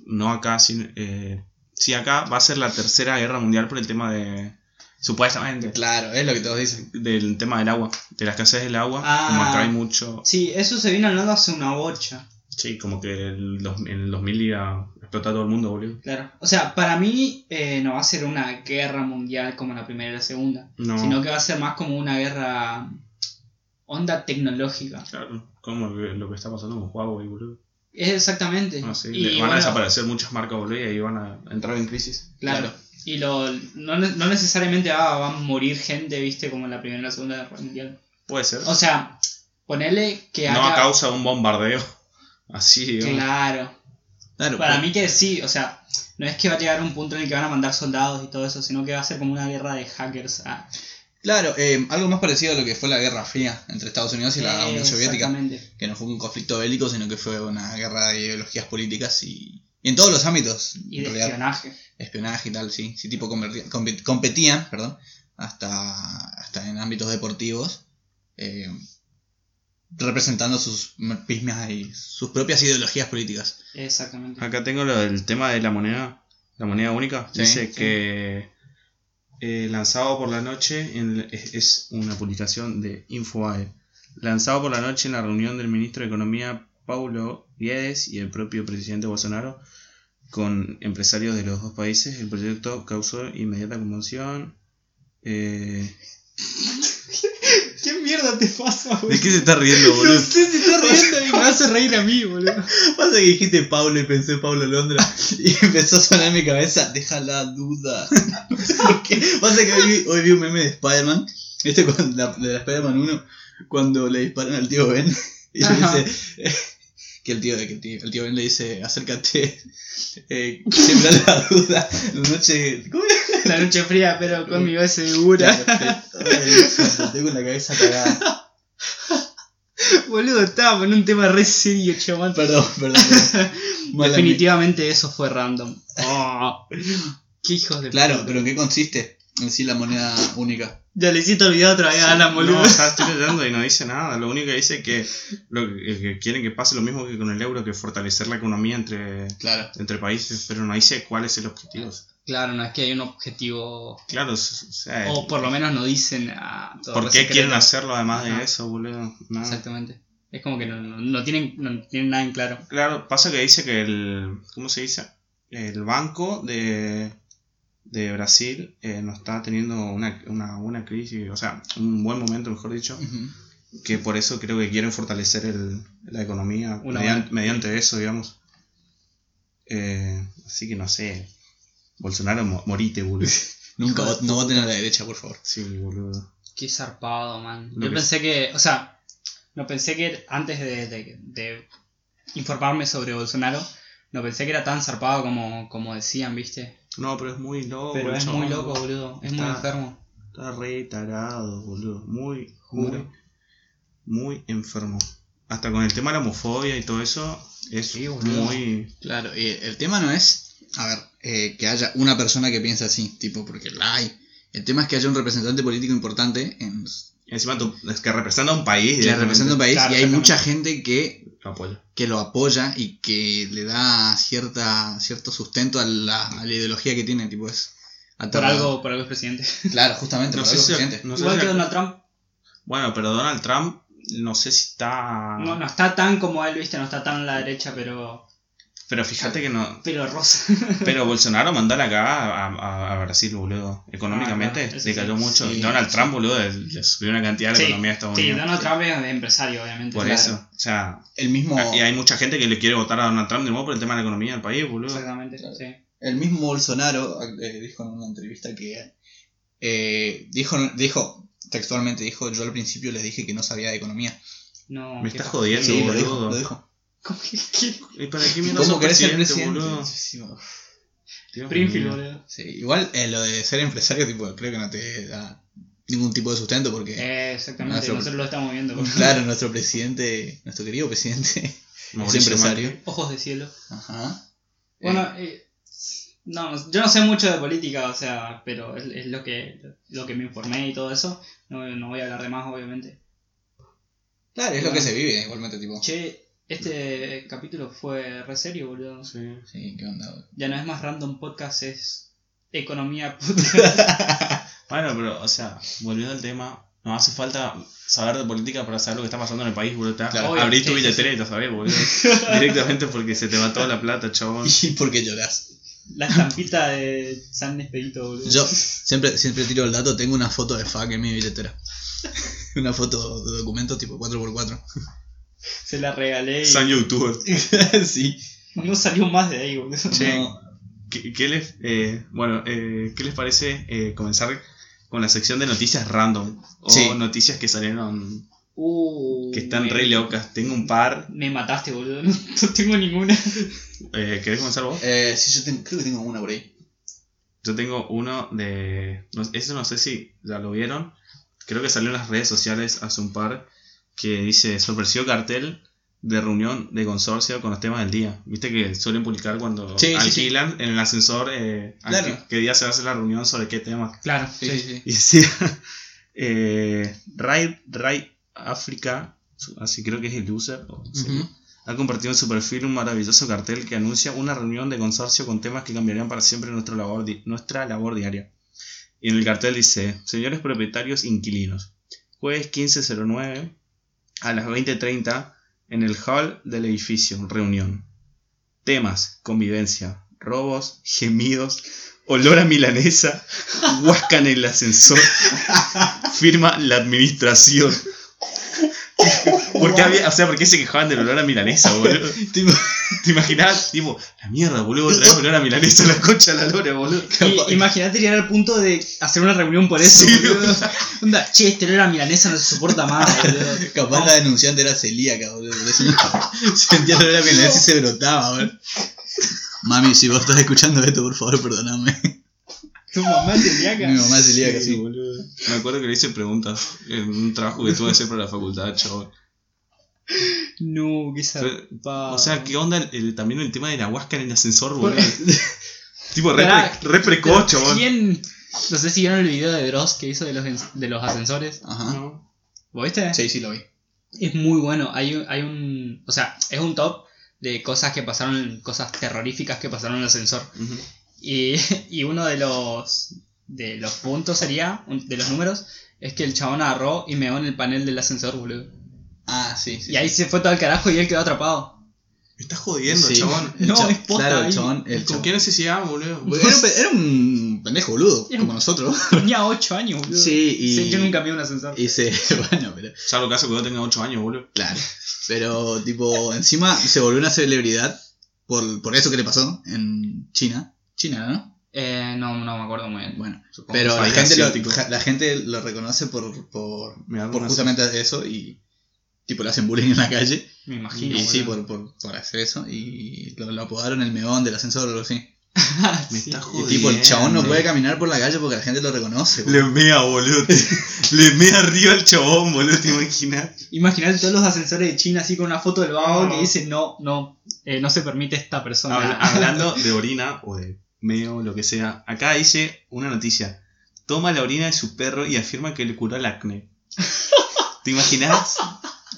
No acá, sino. Eh, sí, acá va a ser la tercera guerra mundial por el tema de. Supuestamente. Claro, es lo que todos dicen. Del tema del agua. De la escasez del agua. Ah. Como acá hay mucho. Sí, eso se vino hablando hace una bocha. Sí, como que el, en el 2000 iba a explotar todo el mundo, boludo. Claro. O sea, para mí eh, no va a ser una guerra mundial como la primera y la segunda. No. Sino que va a ser más como una guerra onda tecnológica. Claro, como lo que- está pasando con Huawei, boludo. Es exactamente. Ah, sí, Y van bueno, a desaparecer muchas marcas, boludo, y ahí van a entrar en crisis. Claro. Claro. Y lo, no, no necesariamente va, va a morir gente, viste, como en la primera y la segunda guerra mundial. Puede ser. O sea, ponerle que no haya- a causa de un bombardeo. Así, digamos. Claro. Claro, Para pues, mí que sí, o sea, no es que va a llegar un punto en el que van a mandar soldados y todo eso, sino que va a ser como una guerra de hackers. Ah, Claro, eh, algo más parecido a lo que fue la Guerra Fría entre Estados Unidos y la Unión Soviética. Que no fue un conflicto bélico, sino que fue una guerra de ideologías políticas y, y en todos los ámbitos. Y en de realidad. espionaje. espionaje y tal, sí. Sí, tipo competían, perdón, hasta, hasta en ámbitos deportivos, eh, representando sus pismas y sus propias ideologías políticas. Exactamente. Acá tengo lo del tema de la moneda, la moneda única. Sí, Dice sí. que eh, lanzado por la noche, en- es, es una publicación de Infobae. Lanzado por la noche en la reunión del ministro de Economía Paulo Guedes y el propio presidente Bolsonaro con empresarios de los dos países, el proyecto causó inmediata conmoción. Eh, ¿Qué mierda te pasa, ¿De qué se está riendo, No <laughs> boludo? sé si está riendo y me hace reír a mí, boludo. <laughs> Pasa que dijiste Pablo y pensé Pablo Londra y <laughs> empezó a sonar en mi cabeza, deja la duda. No. Pasa que hoy, vi- hoy vi un meme de Spider-Man, este la, de la Spider-Man 1, cuando le disparan al tío Ben y le dice eh, que el tío, que el tío, el tío Ben le dice, acércate, eh, siembra la duda, la noche... ¿Cómo era? La noche fría, pero conmigo es segura. Ay, santo, tengo la cabeza cagada. <laughs> Boludo, estábamos en un tema re serio, chaval. Perdón, perdón. <laughs> Definitivamente eso fue random. Oh, qué hijos de Claro, puta. pero ¿en qué consiste? En sí la moneda única. Ya le hiciste olvidar otra vez a Alan, boludo. No, o sea, <laughs> estoy leyendo y no dice nada. Lo único que dice es que, lo, que que quieren que pase lo mismo que con el euro, que fortalecer la economía entre, Claro. entre países, pero no dice cuál es el objetivo. Claro, no es que hay un objetivo. Claro, o sea, O por lo menos no dicen. ah, todo ¿por qué secreto. quieren hacerlo además Ajá. de eso, boludo? No. Exactamente. Es como que no, no, no tienen, no tienen nada en claro. Claro, pasa que dice que el. ¿Cómo se dice? El banco de, de Brasil eh, no está teniendo una, una buena crisis, o sea, un buen momento, mejor dicho, que por eso creo que quieren fortalecer el, la economía Una mediante eso, digamos. Eh, así que no sé. Bolsonaro, mo- morite, boludo. Nunca vot- no voten a la derecha, por favor. Sí, boludo. Qué zarpado, man. Lo Yo que- pensé que, o sea, no pensé que antes de, de- de informarme sobre Bolsonaro, no pensé que era tan zarpado como, como decían, ¿viste? No, pero es muy loco. Pero el es chabón, muy loco, boludo. Es muy Está- enfermo. Está re tarado, boludo. Muy, muy, Juro. muy enfermo. Hasta con el tema de la homofobia y todo eso, es Sí, boludo. muy. Claro, y el tema no es, a ver, eh, que haya una persona que piense así, tipo, porque la hay. El tema es que haya un representante político importante en, Encima tú- es que representa a un país. que representa un país Claro, y hay mucha gente que, Lo apoyo. que lo apoya y que le da cierta cierto sustento a la, a la ideología que tiene, tipo, es Por algo, por algo es presidente. <laughs> Claro, justamente, No por sé algo si- presidente. no sé Igual si que la- Donald Trump, Bueno, pero Donald Trump, no sé si está. no, no está tan como él, ¿viste? No está tan a la derecha, pero. Pero fíjate que no. Pero rosa. <laughs> Pero <laughs> Bolsonaro mandó a la cagada a, a- a Brasil, boludo. Económicamente Ah, claro, eso le cayó sí. mucho. Sí, y Donald sí. Trump, boludo, le, subió una cantidad a la Sí, economía de Sí, Estados Unidos. Donald Trump es empresario, obviamente. Por claro. eso. O sea, El mismo, y hay mucha gente que le quiere votar a Donald Trump de nuevo por el tema de la economía del país, boludo. Exactamente, Claro. sí. el mismo Bolsonaro eh, dijo en una entrevista que eh, dijo, dijo, textualmente dijo, yo al principio les dije que no sabía de economía. No, Me estás jodiendo, Sí, lo boludo. dijo, lo dijo. ¿Cómo que- qué? ¿Y para qué mierda ¿Cómo sos querés ser presidente, presidente? boludo? Sí, sí, boludo. Igual eh, lo de ser empresario, tipo, creo que no te da ningún tipo de sustento porque, Eh, exactamente, Nuestro- nosotros lo estamos viendo. boludo. claro, nuestro presidente, nuestro querido presidente, <laughs> es empresario. Macri. Ojos de cielo. Ajá. Bueno, eh, no, no- yo no sé mucho de política, o sea, pero es, es lo que lo que me informé y todo eso. No, no voy a hablar de más, obviamente. Claro, es lo que se vive igualmente, tipo. Che, este capítulo fue re serio, boludo. Sí. Sí, qué onda. boludo. Ya no es más random podcast, es economía podcast. <laughs> Bueno, pero, o sea, volviendo al tema, no hace falta saber de política para saber lo que está pasando en el país, boludo. Claro. Abrís tu Sí, sí, billetera y lo sabés, boludo. <laughs> Directamente porque se te va toda la plata, chabón. <laughs> ¿Y por qué lloras? La estampita de San Expedito, boludo. Yo siempre, siempre tiro el dato, tengo una foto de FAQ en mi billetera. una foto de documento tipo 4x4. <laughs> Se la regalé y San youtuber. <laughs> sí. no salió más de ahí, boludo. Che, No, ¿qué, qué les, eh, bueno, eh, ¿qué les parece eh, comenzar con la sección de noticias random? O Sí. noticias que salieron, Uh, que están me- re locas. Tengo un par. Me mataste, boludo. <laughs> No, no tengo ninguna. Eh, ¿Querés comenzar vos? eh, sí, yo creo que tengo una por ahí. Yo tengo uno de. No, eso no sé si ya lo vieron. Creo que salió en las redes sociales hace un par. Que dice: sorpresivo cartel de reunión de consorcio con los temas del día. Viste que suelen publicar cuando Sí, sí, alquilan en el ascensor. Eh, Claro. qué, qué día se hace la reunión sobre qué tema. Claro, Sí. <laughs> Y decía: eh, Rai, Rai África, así creo que es el user. o Ujú. ha compartido en su perfil un maravilloso cartel que anuncia una reunión de consorcio con temas que cambiarían para siempre nuestra labor, di- nuestra labor diaria. Y en el cartel dice, señores propietarios inquilinos, jueves 15.09 a las 20.30 en el hall del edificio, reunión. Temas, convivencia, robos, gemidos, olor a milanesa, <laughs> huasca en el ascensor, firma la administración. <laughs> ¿Por qué había, o sea, ¿por qué se quejaban del olor a milanesa, boludo? <laughs> Tipo, ¿Te imaginas? Tipo, la mierda, boludo, otra vez olor a milanesa, la concha de la lora, boludo. Imagínate llegar al punto de hacer una reunión por eso, Sí, boludo. <laughs> Onda, che, este olor a milanesa no se soporta más, <laughs> boludo. capaz la denunciante era celíaca, boludo. Sentía la milanesa y se brotaba, boludo. Mami, si vos estás escuchando esto, por favor, perdóname. Tu mamá es celíaca. Mi mamá es celíaca, Sí, sí. boludo. Me acuerdo que le hice preguntas en un trabajo que tuve que hacer para la facultad, chaval. No, qué zarpado. O sea, ¿qué onda el, el- también el tema de la huasca en el ascensor, boludo? <laughs> tipo, re, re precoz, chabón. ¿Quién? No sé si vieron el video de Dross que hizo de los, de los ascensores. Ajá. No. ¿Vos viste? Sí, sí, lo vi. Es muy bueno. Hay, un- hay un. O sea, es un top de cosas que pasaron, cosas terroríficas que pasaron en el ascensor. Y, <laughs> y uno de los. De los puntos sería, de los números, es que el chabón agarró y meó en el panel del ascensor, boludo. Ah, sí, sí. Y ahí se fue todo al carajo y él quedó atrapado. Me estás jodiendo, Sí. chabón. El No, cha- es posta Claro, el ahí. chabón. El ¿Con chabón. qué necesidad, boludo? Era era un pendejo boludo, como nosotros. <laughs> Tenía 8 años, boludo. Sí, y- yo nunca me un ascensor. Y se. <laughs> Bueno, pero. Salvo caso que yo tenga 8 años, boludo. Claro. Pero, tipo, encima se volvió una celebridad por, por eso que le pasó en China. China, ¿no? Eh, no, no me acuerdo muy bien. Bueno. Supongo Pero la gente, asiático. la gente lo reconoce por, por, justamente eso y tipo le hacen bullying en la calle. Me imagino. Y sí, por, por, por hacer eso. Y lo, lo apodaron el meón del ascensor o algo así. <laughs> Me Sí. está Y tipo, el chabón no puede caminar por la calle porque la gente lo reconoce. Le boludo. mea, boludo. <laughs> Le mea arriba al chabón, boludo, ¿te imaginas? Imagínate todos los ascensores de China así con una foto del vago No. que dice no, no, eh, no se permite esta persona. Habla- <laughs> hablando de orina o de meo, lo que sea. Acá dice una noticia. Toma la orina de su perro y afirma que le curó el acné. ¿Te imaginas?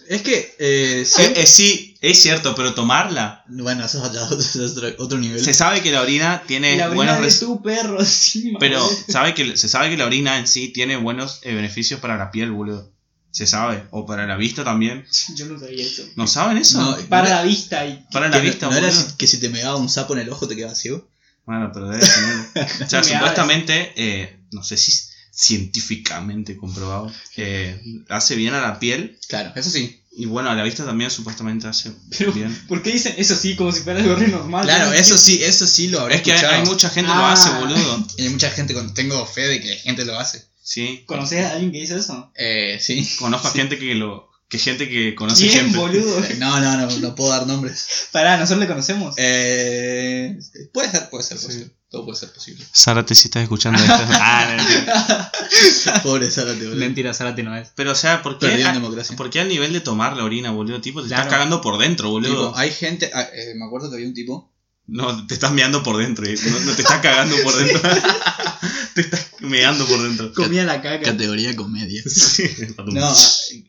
Es que, eh, sí- Eh, sí, es cierto, pero tomarla. Bueno, eso <laughs> es otro, otro, nivel. Se sabe que la orina tiene la orina buenos de tu perro <laughs> encima. Pero sabe que, se sabe que la orina en sí tiene buenos eh, beneficios para la piel, boludo. Se sabe. O para la vista también. <laughs> Yo no sabía eso. ¿No saben eso? No, Para la vista y para la vista, ¿No era boludo. que si te megaba un sapo en el ojo te quedabas ciego? Bueno, pero debe tener. O sea, Me supuestamente, eh, no sé si científicamente comprobado, eh, hace bien a la piel. Claro, eso sí. Y bueno, a la vista también supuestamente hace Pero, bien. ¿por qué dicen eso sí como si fuera algo re normal? Claro, eso sí, eso sí lo habré Es que hay, escuchado. hay mucha gente que lo Ah. hace, boludo. Y <laughs> hay mucha gente, con, tengo fe de que gente lo hace. Sí. ¿Conoces a alguien que dice eso? Eh, <laughs> sí. Conozco a gente que lo. Que gente que conoce ¿Quién, gente. boludo? <laughs> No, no, no, no puedo dar nombres. Pará, nosotros le conocemos. Eh, puede ser, puede ser posible. Todo puede ser posible. Zárate si estás escuchando esto. <laughs> ah, no, mentira. <laughs> Pobre Zárate, boludo. Mentira, Zárate no es. Pero o sea, ¿por qué, a-. ¿por qué al nivel de tomar la orina, boludo? Tipo, te Claro. estás cagando por dentro, boludo. Tipo, hay gente, ah, eh, me acuerdo que había un tipo. No, te estás meando por dentro, eh. no, no te estás cagando por <laughs> dentro. <laughs> te estás meando por dentro. Comía la caca. Categoría comedia. <laughs> Sí. No,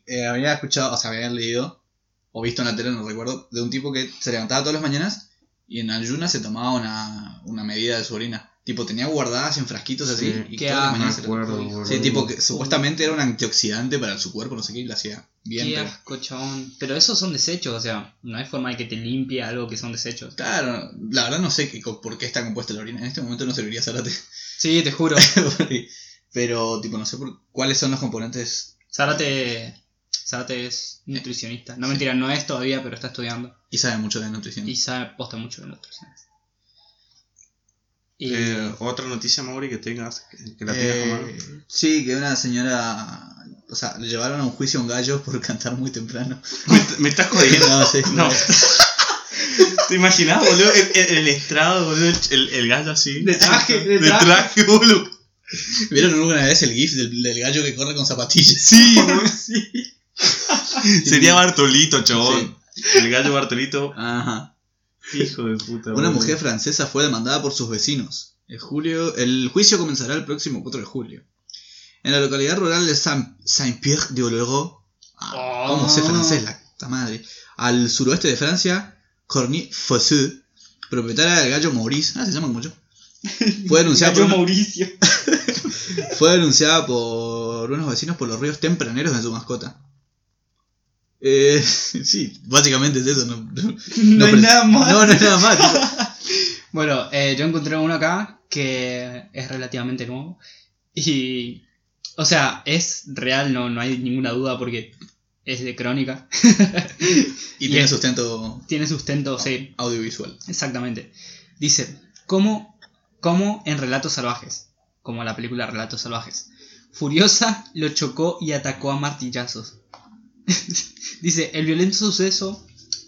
eh, había escuchado, o sea, había leído, o visto en la tele, no recuerdo, de un tipo que se levantaba todas las mañanas y en ayunas se tomaba una, una medida de su orina. Tipo, tenía guardadas en frasquitos así Sí. y Qué todas las asco, mañanas se me la- acuerdo, boludo. Sí, tipo, que supuestamente era un antioxidante para su cuerpo, no sé qué, y lo hacía bien. Qué pero- asco, chabón. Pero esos son desechos, o sea, no hay forma de que te limpie algo que son desechos. Claro, la verdad no sé qué- por qué está compuesta la orina. En este momento no serviría Zárate. Sí, te juro. <laughs> pero, tipo, no sé por cuáles son los componentes Zárate, Zárate es nutricionista. No mentira, no es todavía, pero está estudiando. y sabe mucho de nutrición. Y sabe, posta mucho de nutrición. Y Eh, otra noticia, Mauri, que tengas, que, la tengas a mano. Eh, sí, que una señora. O sea, le llevaron a un juicio a un gallo por cantar muy temprano. <laughs> Me, me estás jodiendo. No, sí. No. <laughs> ¿Te imaginas, boludo? El, el- el estrado, boludo, el, el gallo así. De traje, de De traje. boludo. ¿Vieron alguna vez el gif del, del gallo que corre con zapatillas? Sí, <laughs> boludo. Sería Bartolito, chabón. El gallo Bartolito. Ajá. <laughs> Hijo de puta. Una mujer francesa fue demandada por sus vecinos. El, julio, el juicio comenzará el próximo 4 de julio. En la localidad rural de Saint- Saint-Pierre de Oloron, ah, Oh. ¿cómo sé francés la puta madre? Al suroeste de Francia, Corny Fosseux, propietaria del gallo Maurice, ah, se llama como yo, <laughs> fue denunciada, por Gallo una- Mauricio. <laughs> fue denunciada por unos vecinos por los ríos tempraneros de su mascota. Eh, <laughs> sí, básicamente es eso. No, no- <laughs> No hay pre- nada más. No, no hay nada más. <laughs> Bueno, eh, yo encontré uno acá que es relativamente nuevo. Y. O sea, es real, no, no hay ninguna duda porque es de crónica. Y Y tiene es- sustento Tiene sustento, sí, audiovisual. exactamente. Dice: ¿Cómo, cómo en Relatos Salvajes? Como la película Relatos Salvajes. Furiosa lo chocó y atacó a martillazos. <laughs> Dice: El violento suceso.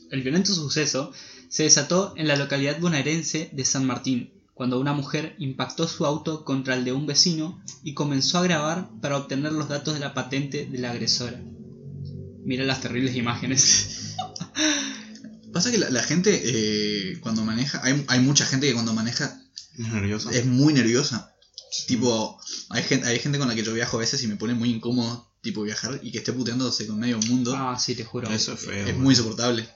El violento suceso se desató en la localidad bonaerense de San Martín, cuando una mujer impactó su auto contra el de un vecino y comenzó a grabar para obtener los datos de la patente de la agresora. Mira las terribles imágenes. <laughs> Pasa que la, la gente eh, cuando maneja, hay, hay mucha gente que cuando maneja Es es muy nerviosa. Tipo, hay gente, hay gente con la que yo viajo a veces y me pone muy incómodo tipo viajar y que esté puteándose con medio mundo. Ah, sí, te juro. Eso es feo. es muy insoportable.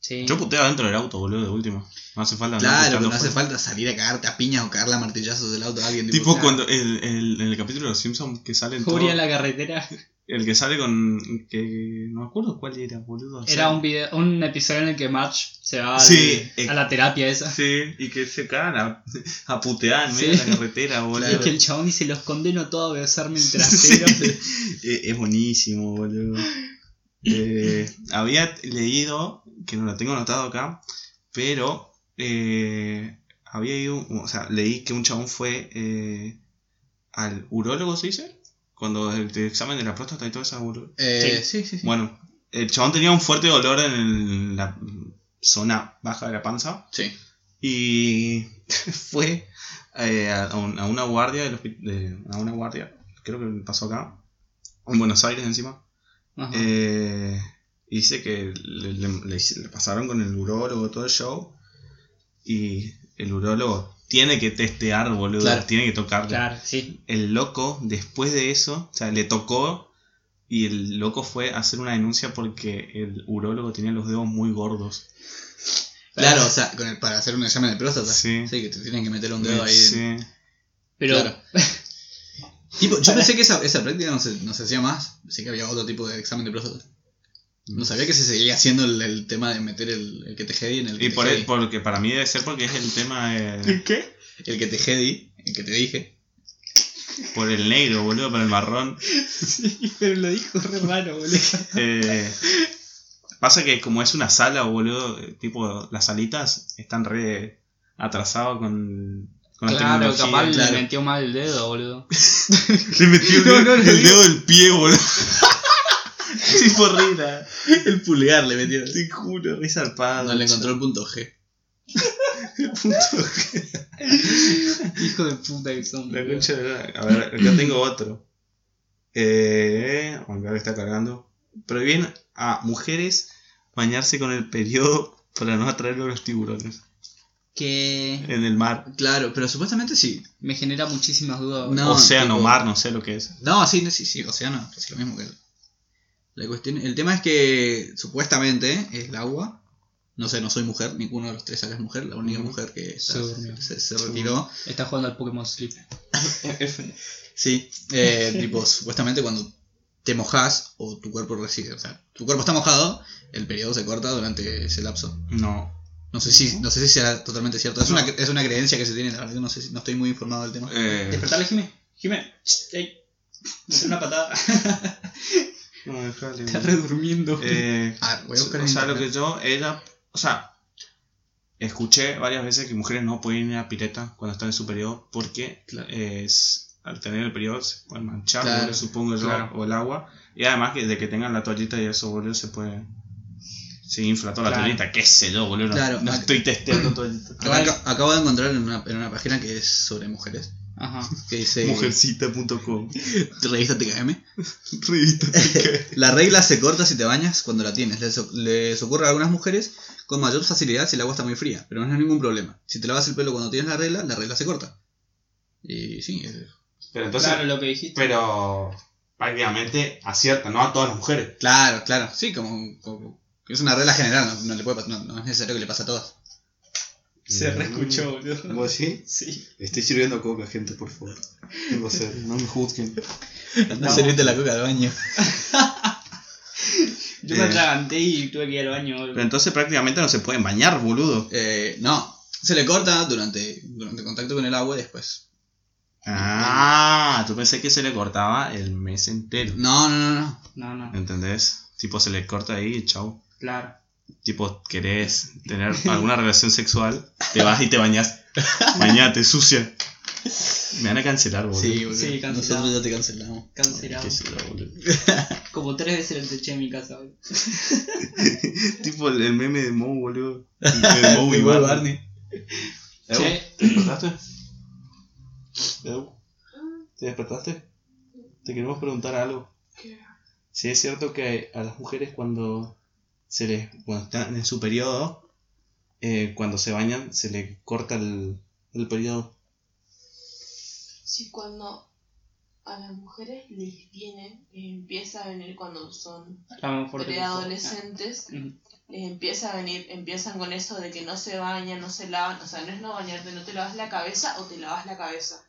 Sí. Yo puteo adentro del auto, boludo, de último. No hace falta Claro, no hace falta salir a cagarte a piñas o cagarle a martillazos del auto a alguien. Tipo Claro. cuando el, el, en el capítulo de los Simpsons que salen. Furia en la carretera. El que sale con. que no me acuerdo cuál era, boludo. o sea, Era un video, un episodio en el que Marge se va Sí, eh. a la terapia esa. Sí, y que se cagan a, a putear en Sí. medio de la carretera, <laughs> boludo. Y que el chabón dice, los condeno todo a besarme el trasero. <laughs> Es buenísimo, boludo. Eh, había leído, que no lo tengo anotado acá, pero eh, había ido, o sea, leí que un chabón fue eh, al urólogo, ¿se dice? Cuando el, el examen de la próstata y toda esa boludo. Eh, sí, sí, sí. Bueno, el chabón tenía un fuerte dolor en el- la zona baja de la panza Sí. y <laughs> fue eh, a, un- a una guardia del de- a una guardia, creo que pasó acá, en Buenos Aires encima. Ajá. Eh, dice que le, le- le- le pasaron con el urólogo todo el show y el urólogo tiene que testear, boludo, Claro. tiene que tocarle. Claro, sí. El loco, después de eso, o sea, le tocó y el loco fue a hacer una denuncia porque el urólogo tenía los dedos muy gordos. Claro, o sea, con el- para hacer un examen de próstata. Sí. que te tienen que meter un dedo ahí. Sí. Pero Claro. <laughs> Tipo, yo pensé que esa, esa práctica no se, no se hacía más. Pensé que había otro tipo de examen de próstata. No sabía que se seguía haciendo el, el tema de meter el, el que te jedi en el que Y te por jedi. el, porque para mí debe ser porque es el tema de- ¿Qué? El que te jedi, el que te dije. por el negro, boludo, por el marrón. Sí, pero lo dijo re raro, boludo. Eh, pasa que como es una sala, boludo, eh, tipo las salitas están re atrasadas con, con la Claro, capaz claro. le metió mal el dedo, boludo. <laughs> Le metió <laughs> el, No, no, el dedo del pie, boludo. <laughs> tipo rira. El pulgar le metió. Te juro, zarpado. No le encontró el punto G. <laughs> Hijo de puta que son. La concha de la- A ver, acá tengo otro. Eh, aunque ahora está cargando. Prohíben a mujeres bañarse con el periodo para no atraerlo a los tiburones Que en el mar. Claro, pero supuestamente sí. me genera muchísimas dudas. No. Océano, tipo- mar, no sé lo que es. No, sí, sí, sí, océano, es lo mismo que el. La cuestión, el tema es que supuestamente el agua, no sé, no soy mujer, ninguno de los tres acá es mujer, la única mujer que Se durmió. se, se retiró. Está jugando al Pokémon Sleep. <laughs> Sí, eh, tipo, supuestamente cuando te mojas o tu cuerpo recibe, o sea, tu cuerpo está mojado, el periodo se corta durante ese lapso. No. No sé si, no sé si sea totalmente cierto. Es una, es una creencia que se tiene, la verdad que no sé si, no estoy muy informado del tema. Eh, Despertarle, Jimé. Jimé. Ey. Dale una patada. <laughs> no, dejale, Está boludo. re durmiendo. Eh, Ah, voy a buscar o sea, lo que yo era. O sea, escuché varias veces que mujeres no pueden ir a pileta cuando están en su periodo porque Claro. es, al tener el periodo se pueden manchar, Claro, boludo, supongo yo, claro. o el agua. Y además que de que tengan la toallita y eso, boludo, se puede. Se infla toda la telita, qué sé yo, boludo. Claro. No estoy testeando todo el. Acá- acabo de encontrar en una, en una página que es sobre mujeres. Ajá. <laughs> Que dice Mujercita.com. revista TKM. Revista. La regla se corta si te bañas cuando la tienes. Les, les ocurre a algunas mujeres con mayor facilidad si el agua está muy fría, pero no es ningún problema. Si te lavas el pelo cuando tienes la regla, la regla se corta. Y sí, es- Pero entonces. claro, lo que dijiste. Pero prácticamente acierta, no a todas las mujeres. claro, claro. Sí, como, como- es una regla general, no, no le puede, no, no es necesario que le pase a todas. Se reescuchó, boludo. ¿Vos sí? Sí. Estoy sirviendo coca, gente, por favor. Tengo sed, no me juzguen. No servirte la coca al baño. <laughs> Yo Eh. me atraganté y tuve que ir al baño. boludo. Pero entonces prácticamente no se pueden bañar, boludo. Eh, no, se le corta durante, durante contacto con el agua y después. Ah, tú pensé que se le cortaba el mes entero. No, no, no, no. No, no. ¿Entendés? Tipo, se le corta ahí y chau. Claro. Tipo, querés tener <laughs> alguna relación sexual, te vas y te bañas. <laughs> Bañate, sucia. Me van a cancelar, boludo. Sí, boludo. Sí, cancelado. Nosotros ya te cancelamos. Cancelado. Qué. <laughs> Como tres veces el teché en mi casa, boludo. tipo el, el meme de Moe, boludo. El de Moe y Igual Barney. ¿Te despertaste? ¿te despertaste? Te queremos preguntar algo. Si es cierto que a las mujeres cuando se les cuando están en su periodo, eh, cuando se bañan se les corta el, el periodo. Sí, cuando a las mujeres les viene, les empieza a venir cuando son preadolescentes, Ah. Ujú. les empieza a venir, empiezan con eso de que no se bañan, no se lavan, o sea, no es no bañarte, no te lavas la cabeza o te lavas la cabeza.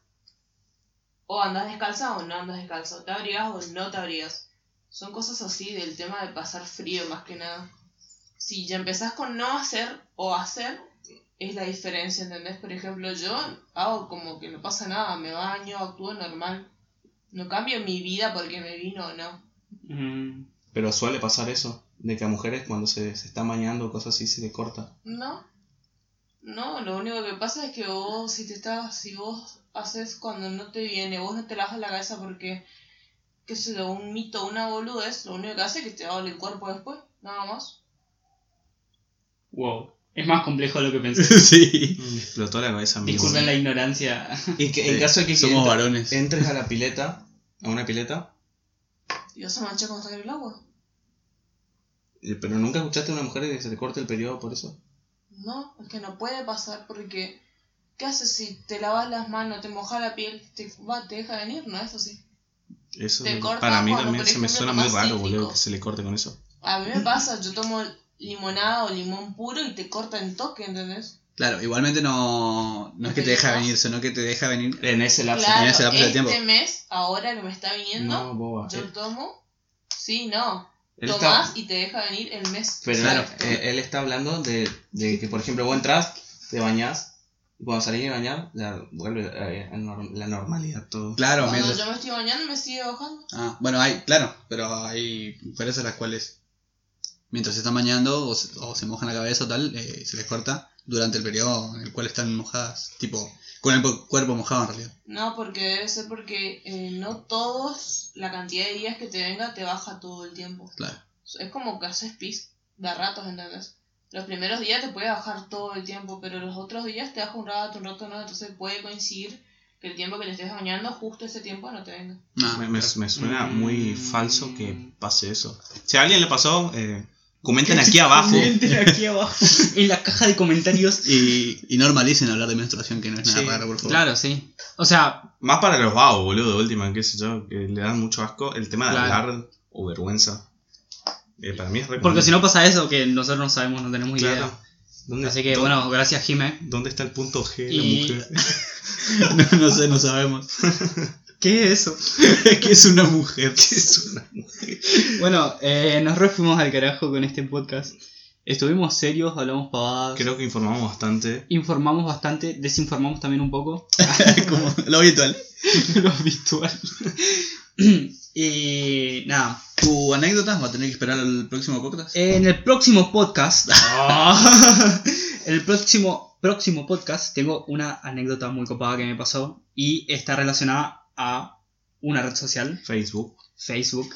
O andas descalza o no andas descalza, o te abrigas o no te abrigas. Son cosas así del tema de pasar frío más que nada. Si ya empezás con no hacer o hacer, es la diferencia, ¿entendés? Por ejemplo, yo hago como que no pasa nada, me baño, actúo normal. No cambio mi vida porque me vino o no. Mm, Pero suele pasar eso, de que a mujeres cuando se, se están bañando o cosas así se les corta. No. No, lo único que pasa es que vos, si te estás, si vos haces cuando no te viene, vos no te lavas la cabeza porque, qué sé yo, un mito, una boludez, lo único que hace es que te duele el cuerpo después, nada más. Wow. Es más complejo de lo que <laughs> pensé. sí. Me explotó la cabeza. Disculpen la ignorancia. <laughs> Y que en Sí, caso de que somos entra- varones. entres a la pileta, a una pileta, Y vas a manchar cuando sacar el agua. eh, pero nunca escuchaste a una mujer que se le corte el periodo por eso. No, es que no puede pasar porque, ¿qué haces si te lavas las manos, te mojas la piel, te, va, te deja venir? No es así. Eso Te corta para mí también por se me suena muy raro, boludo, que se le corte con eso. A mí me pasa, yo tomo limonada o limón puro y te corta en toque, ¿entendés? Claro, igualmente no, no es que te deja venir, sino que te deja venir. En ese lapso. Claro, en ese lapso de este tiempo. mes, ahora que me está viniendo, No, boba. yo Él- tomo. Sí, no. Tomás está- y te deja venir el mes. pero Claro. él, él está hablando de, de que, por ejemplo, vos entras, te bañás, cuando salís de bañar, ya vuelve eh, a la normalidad todo. Claro, Cuando mientras. yo me estoy bañando me sigue bajando. Ah, bueno, hay, claro, pero hay mujeres a las cuales mientras se están bañando o se, o se mojan la cabeza o tal, eh, se les corta durante el periodo en el cual están mojadas, tipo, con el po- cuerpo mojado en realidad. No, porque debe ser porque eh, no todos, la cantidad de días que te venga te baja todo el tiempo. Claro. Es como que haces pis de ratos, ¿entendés? Los primeros días te puede bajar todo el tiempo, pero los otros días te baja un rato, un rato no, entonces puede coincidir que el tiempo que te estés bañando, justo ese tiempo no te venga. Ah, Me, me- me suena muy Mm. falso que pase eso. Si a alguien le pasó, eh, comenten aquí <laughs> abajo. Comenten aquí <laughs> abajo. En la caja de comentarios. y, y normalicen hablar de menstruación, que no es nada Sí, raro, por favor. Claro, sí. O sea, Más para los vagos, boludo, de última, qué sé yo, que le dan mucho asco. El tema de Claro. hablar o vergüenza. Eh, para mí es re porque si no pasa eso, que nosotros no sabemos, no tenemos Claro. idea. ¿Dónde, Así que bueno, gracias Jime. ¿Dónde está el punto G Y- la mujer? <laughs> <laughs> no, no sé, no sabemos. <laughs> ¿Qué es eso? que es una mujer. ¿Qué es una mujer? Bueno, eh, nos re fuimos al carajo con este podcast. Estuvimos serios, hablamos pavadas, Creo que informamos bastante. informamos bastante, desinformamos también un poco. Como lo habitual. lo virtual. Y nada, ¿Tu anécdota va a tener que esperar al próximo podcast? en el próximo podcast, <laughs> en el próximo, próximo podcast tengo una anécdota muy copada que me pasó y está relacionada a una red social, Facebook. Facebook.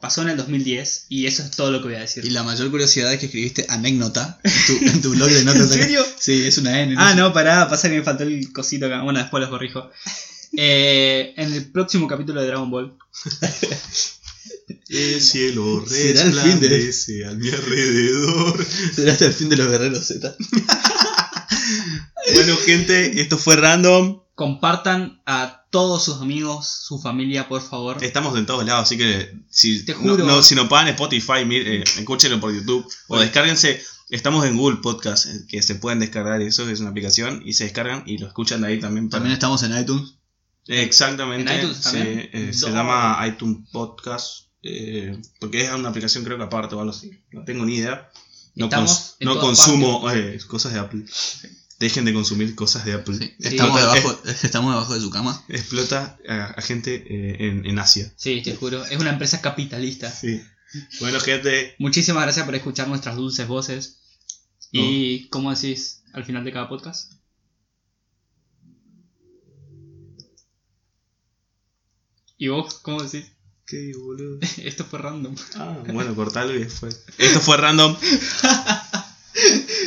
pasó en el 2010 y eso es todo lo que voy a decir. Y la mayor curiosidad es que escribiste anécdota en tu, en tu blog de notas. <laughs> ¿En serio? Sí, es una N. Ah, sé. no, pará, pasa que me faltó el cosito acá. Bueno, después los corrijo. Eh, en el próximo capítulo de Dragon Ball. <laughs> El cielo <laughs> Será el fin de- resplandece a mi alrededor. <laughs> Será hasta el fin de los guerreros Z. Bueno, gente, esto fue random. Compartan a todos sus amigos, su familia, por favor. Estamos en todos lados, así que si, Te no- juro. no- si nos pagan Spotify, mire, eh, escúchenlo por YouTube o descárguense. Estamos en Google Podcast, eh, que se pueden descargar eso, es una aplicación, y se descargan y lo escuchan de ahí también. para- También estamos en iTunes. Exactamente. Eh, se llama iTunes Podcast, eh, porque es una aplicación creo que aparte o algo así. No tengo ni idea. No, cons- consumo eh, cosas de Apple. Dejen de consumir cosas de Apple. Sí. Estamos, debajo, <laughs> estamos debajo de su cama. Explota a, a gente eh, en, en Asia. Sí, te juro. Es una empresa capitalista. Sí. Bueno, gente, Muchísimas gracias por escuchar nuestras dulces voces. ¿Y cómo decís al final de cada podcast? ¿Y vos cómo decís? ¿Qué boludo? <laughs> Esto fue random. Ah, bueno, cortalo y después. <laughs> Esto fue random. <laughs>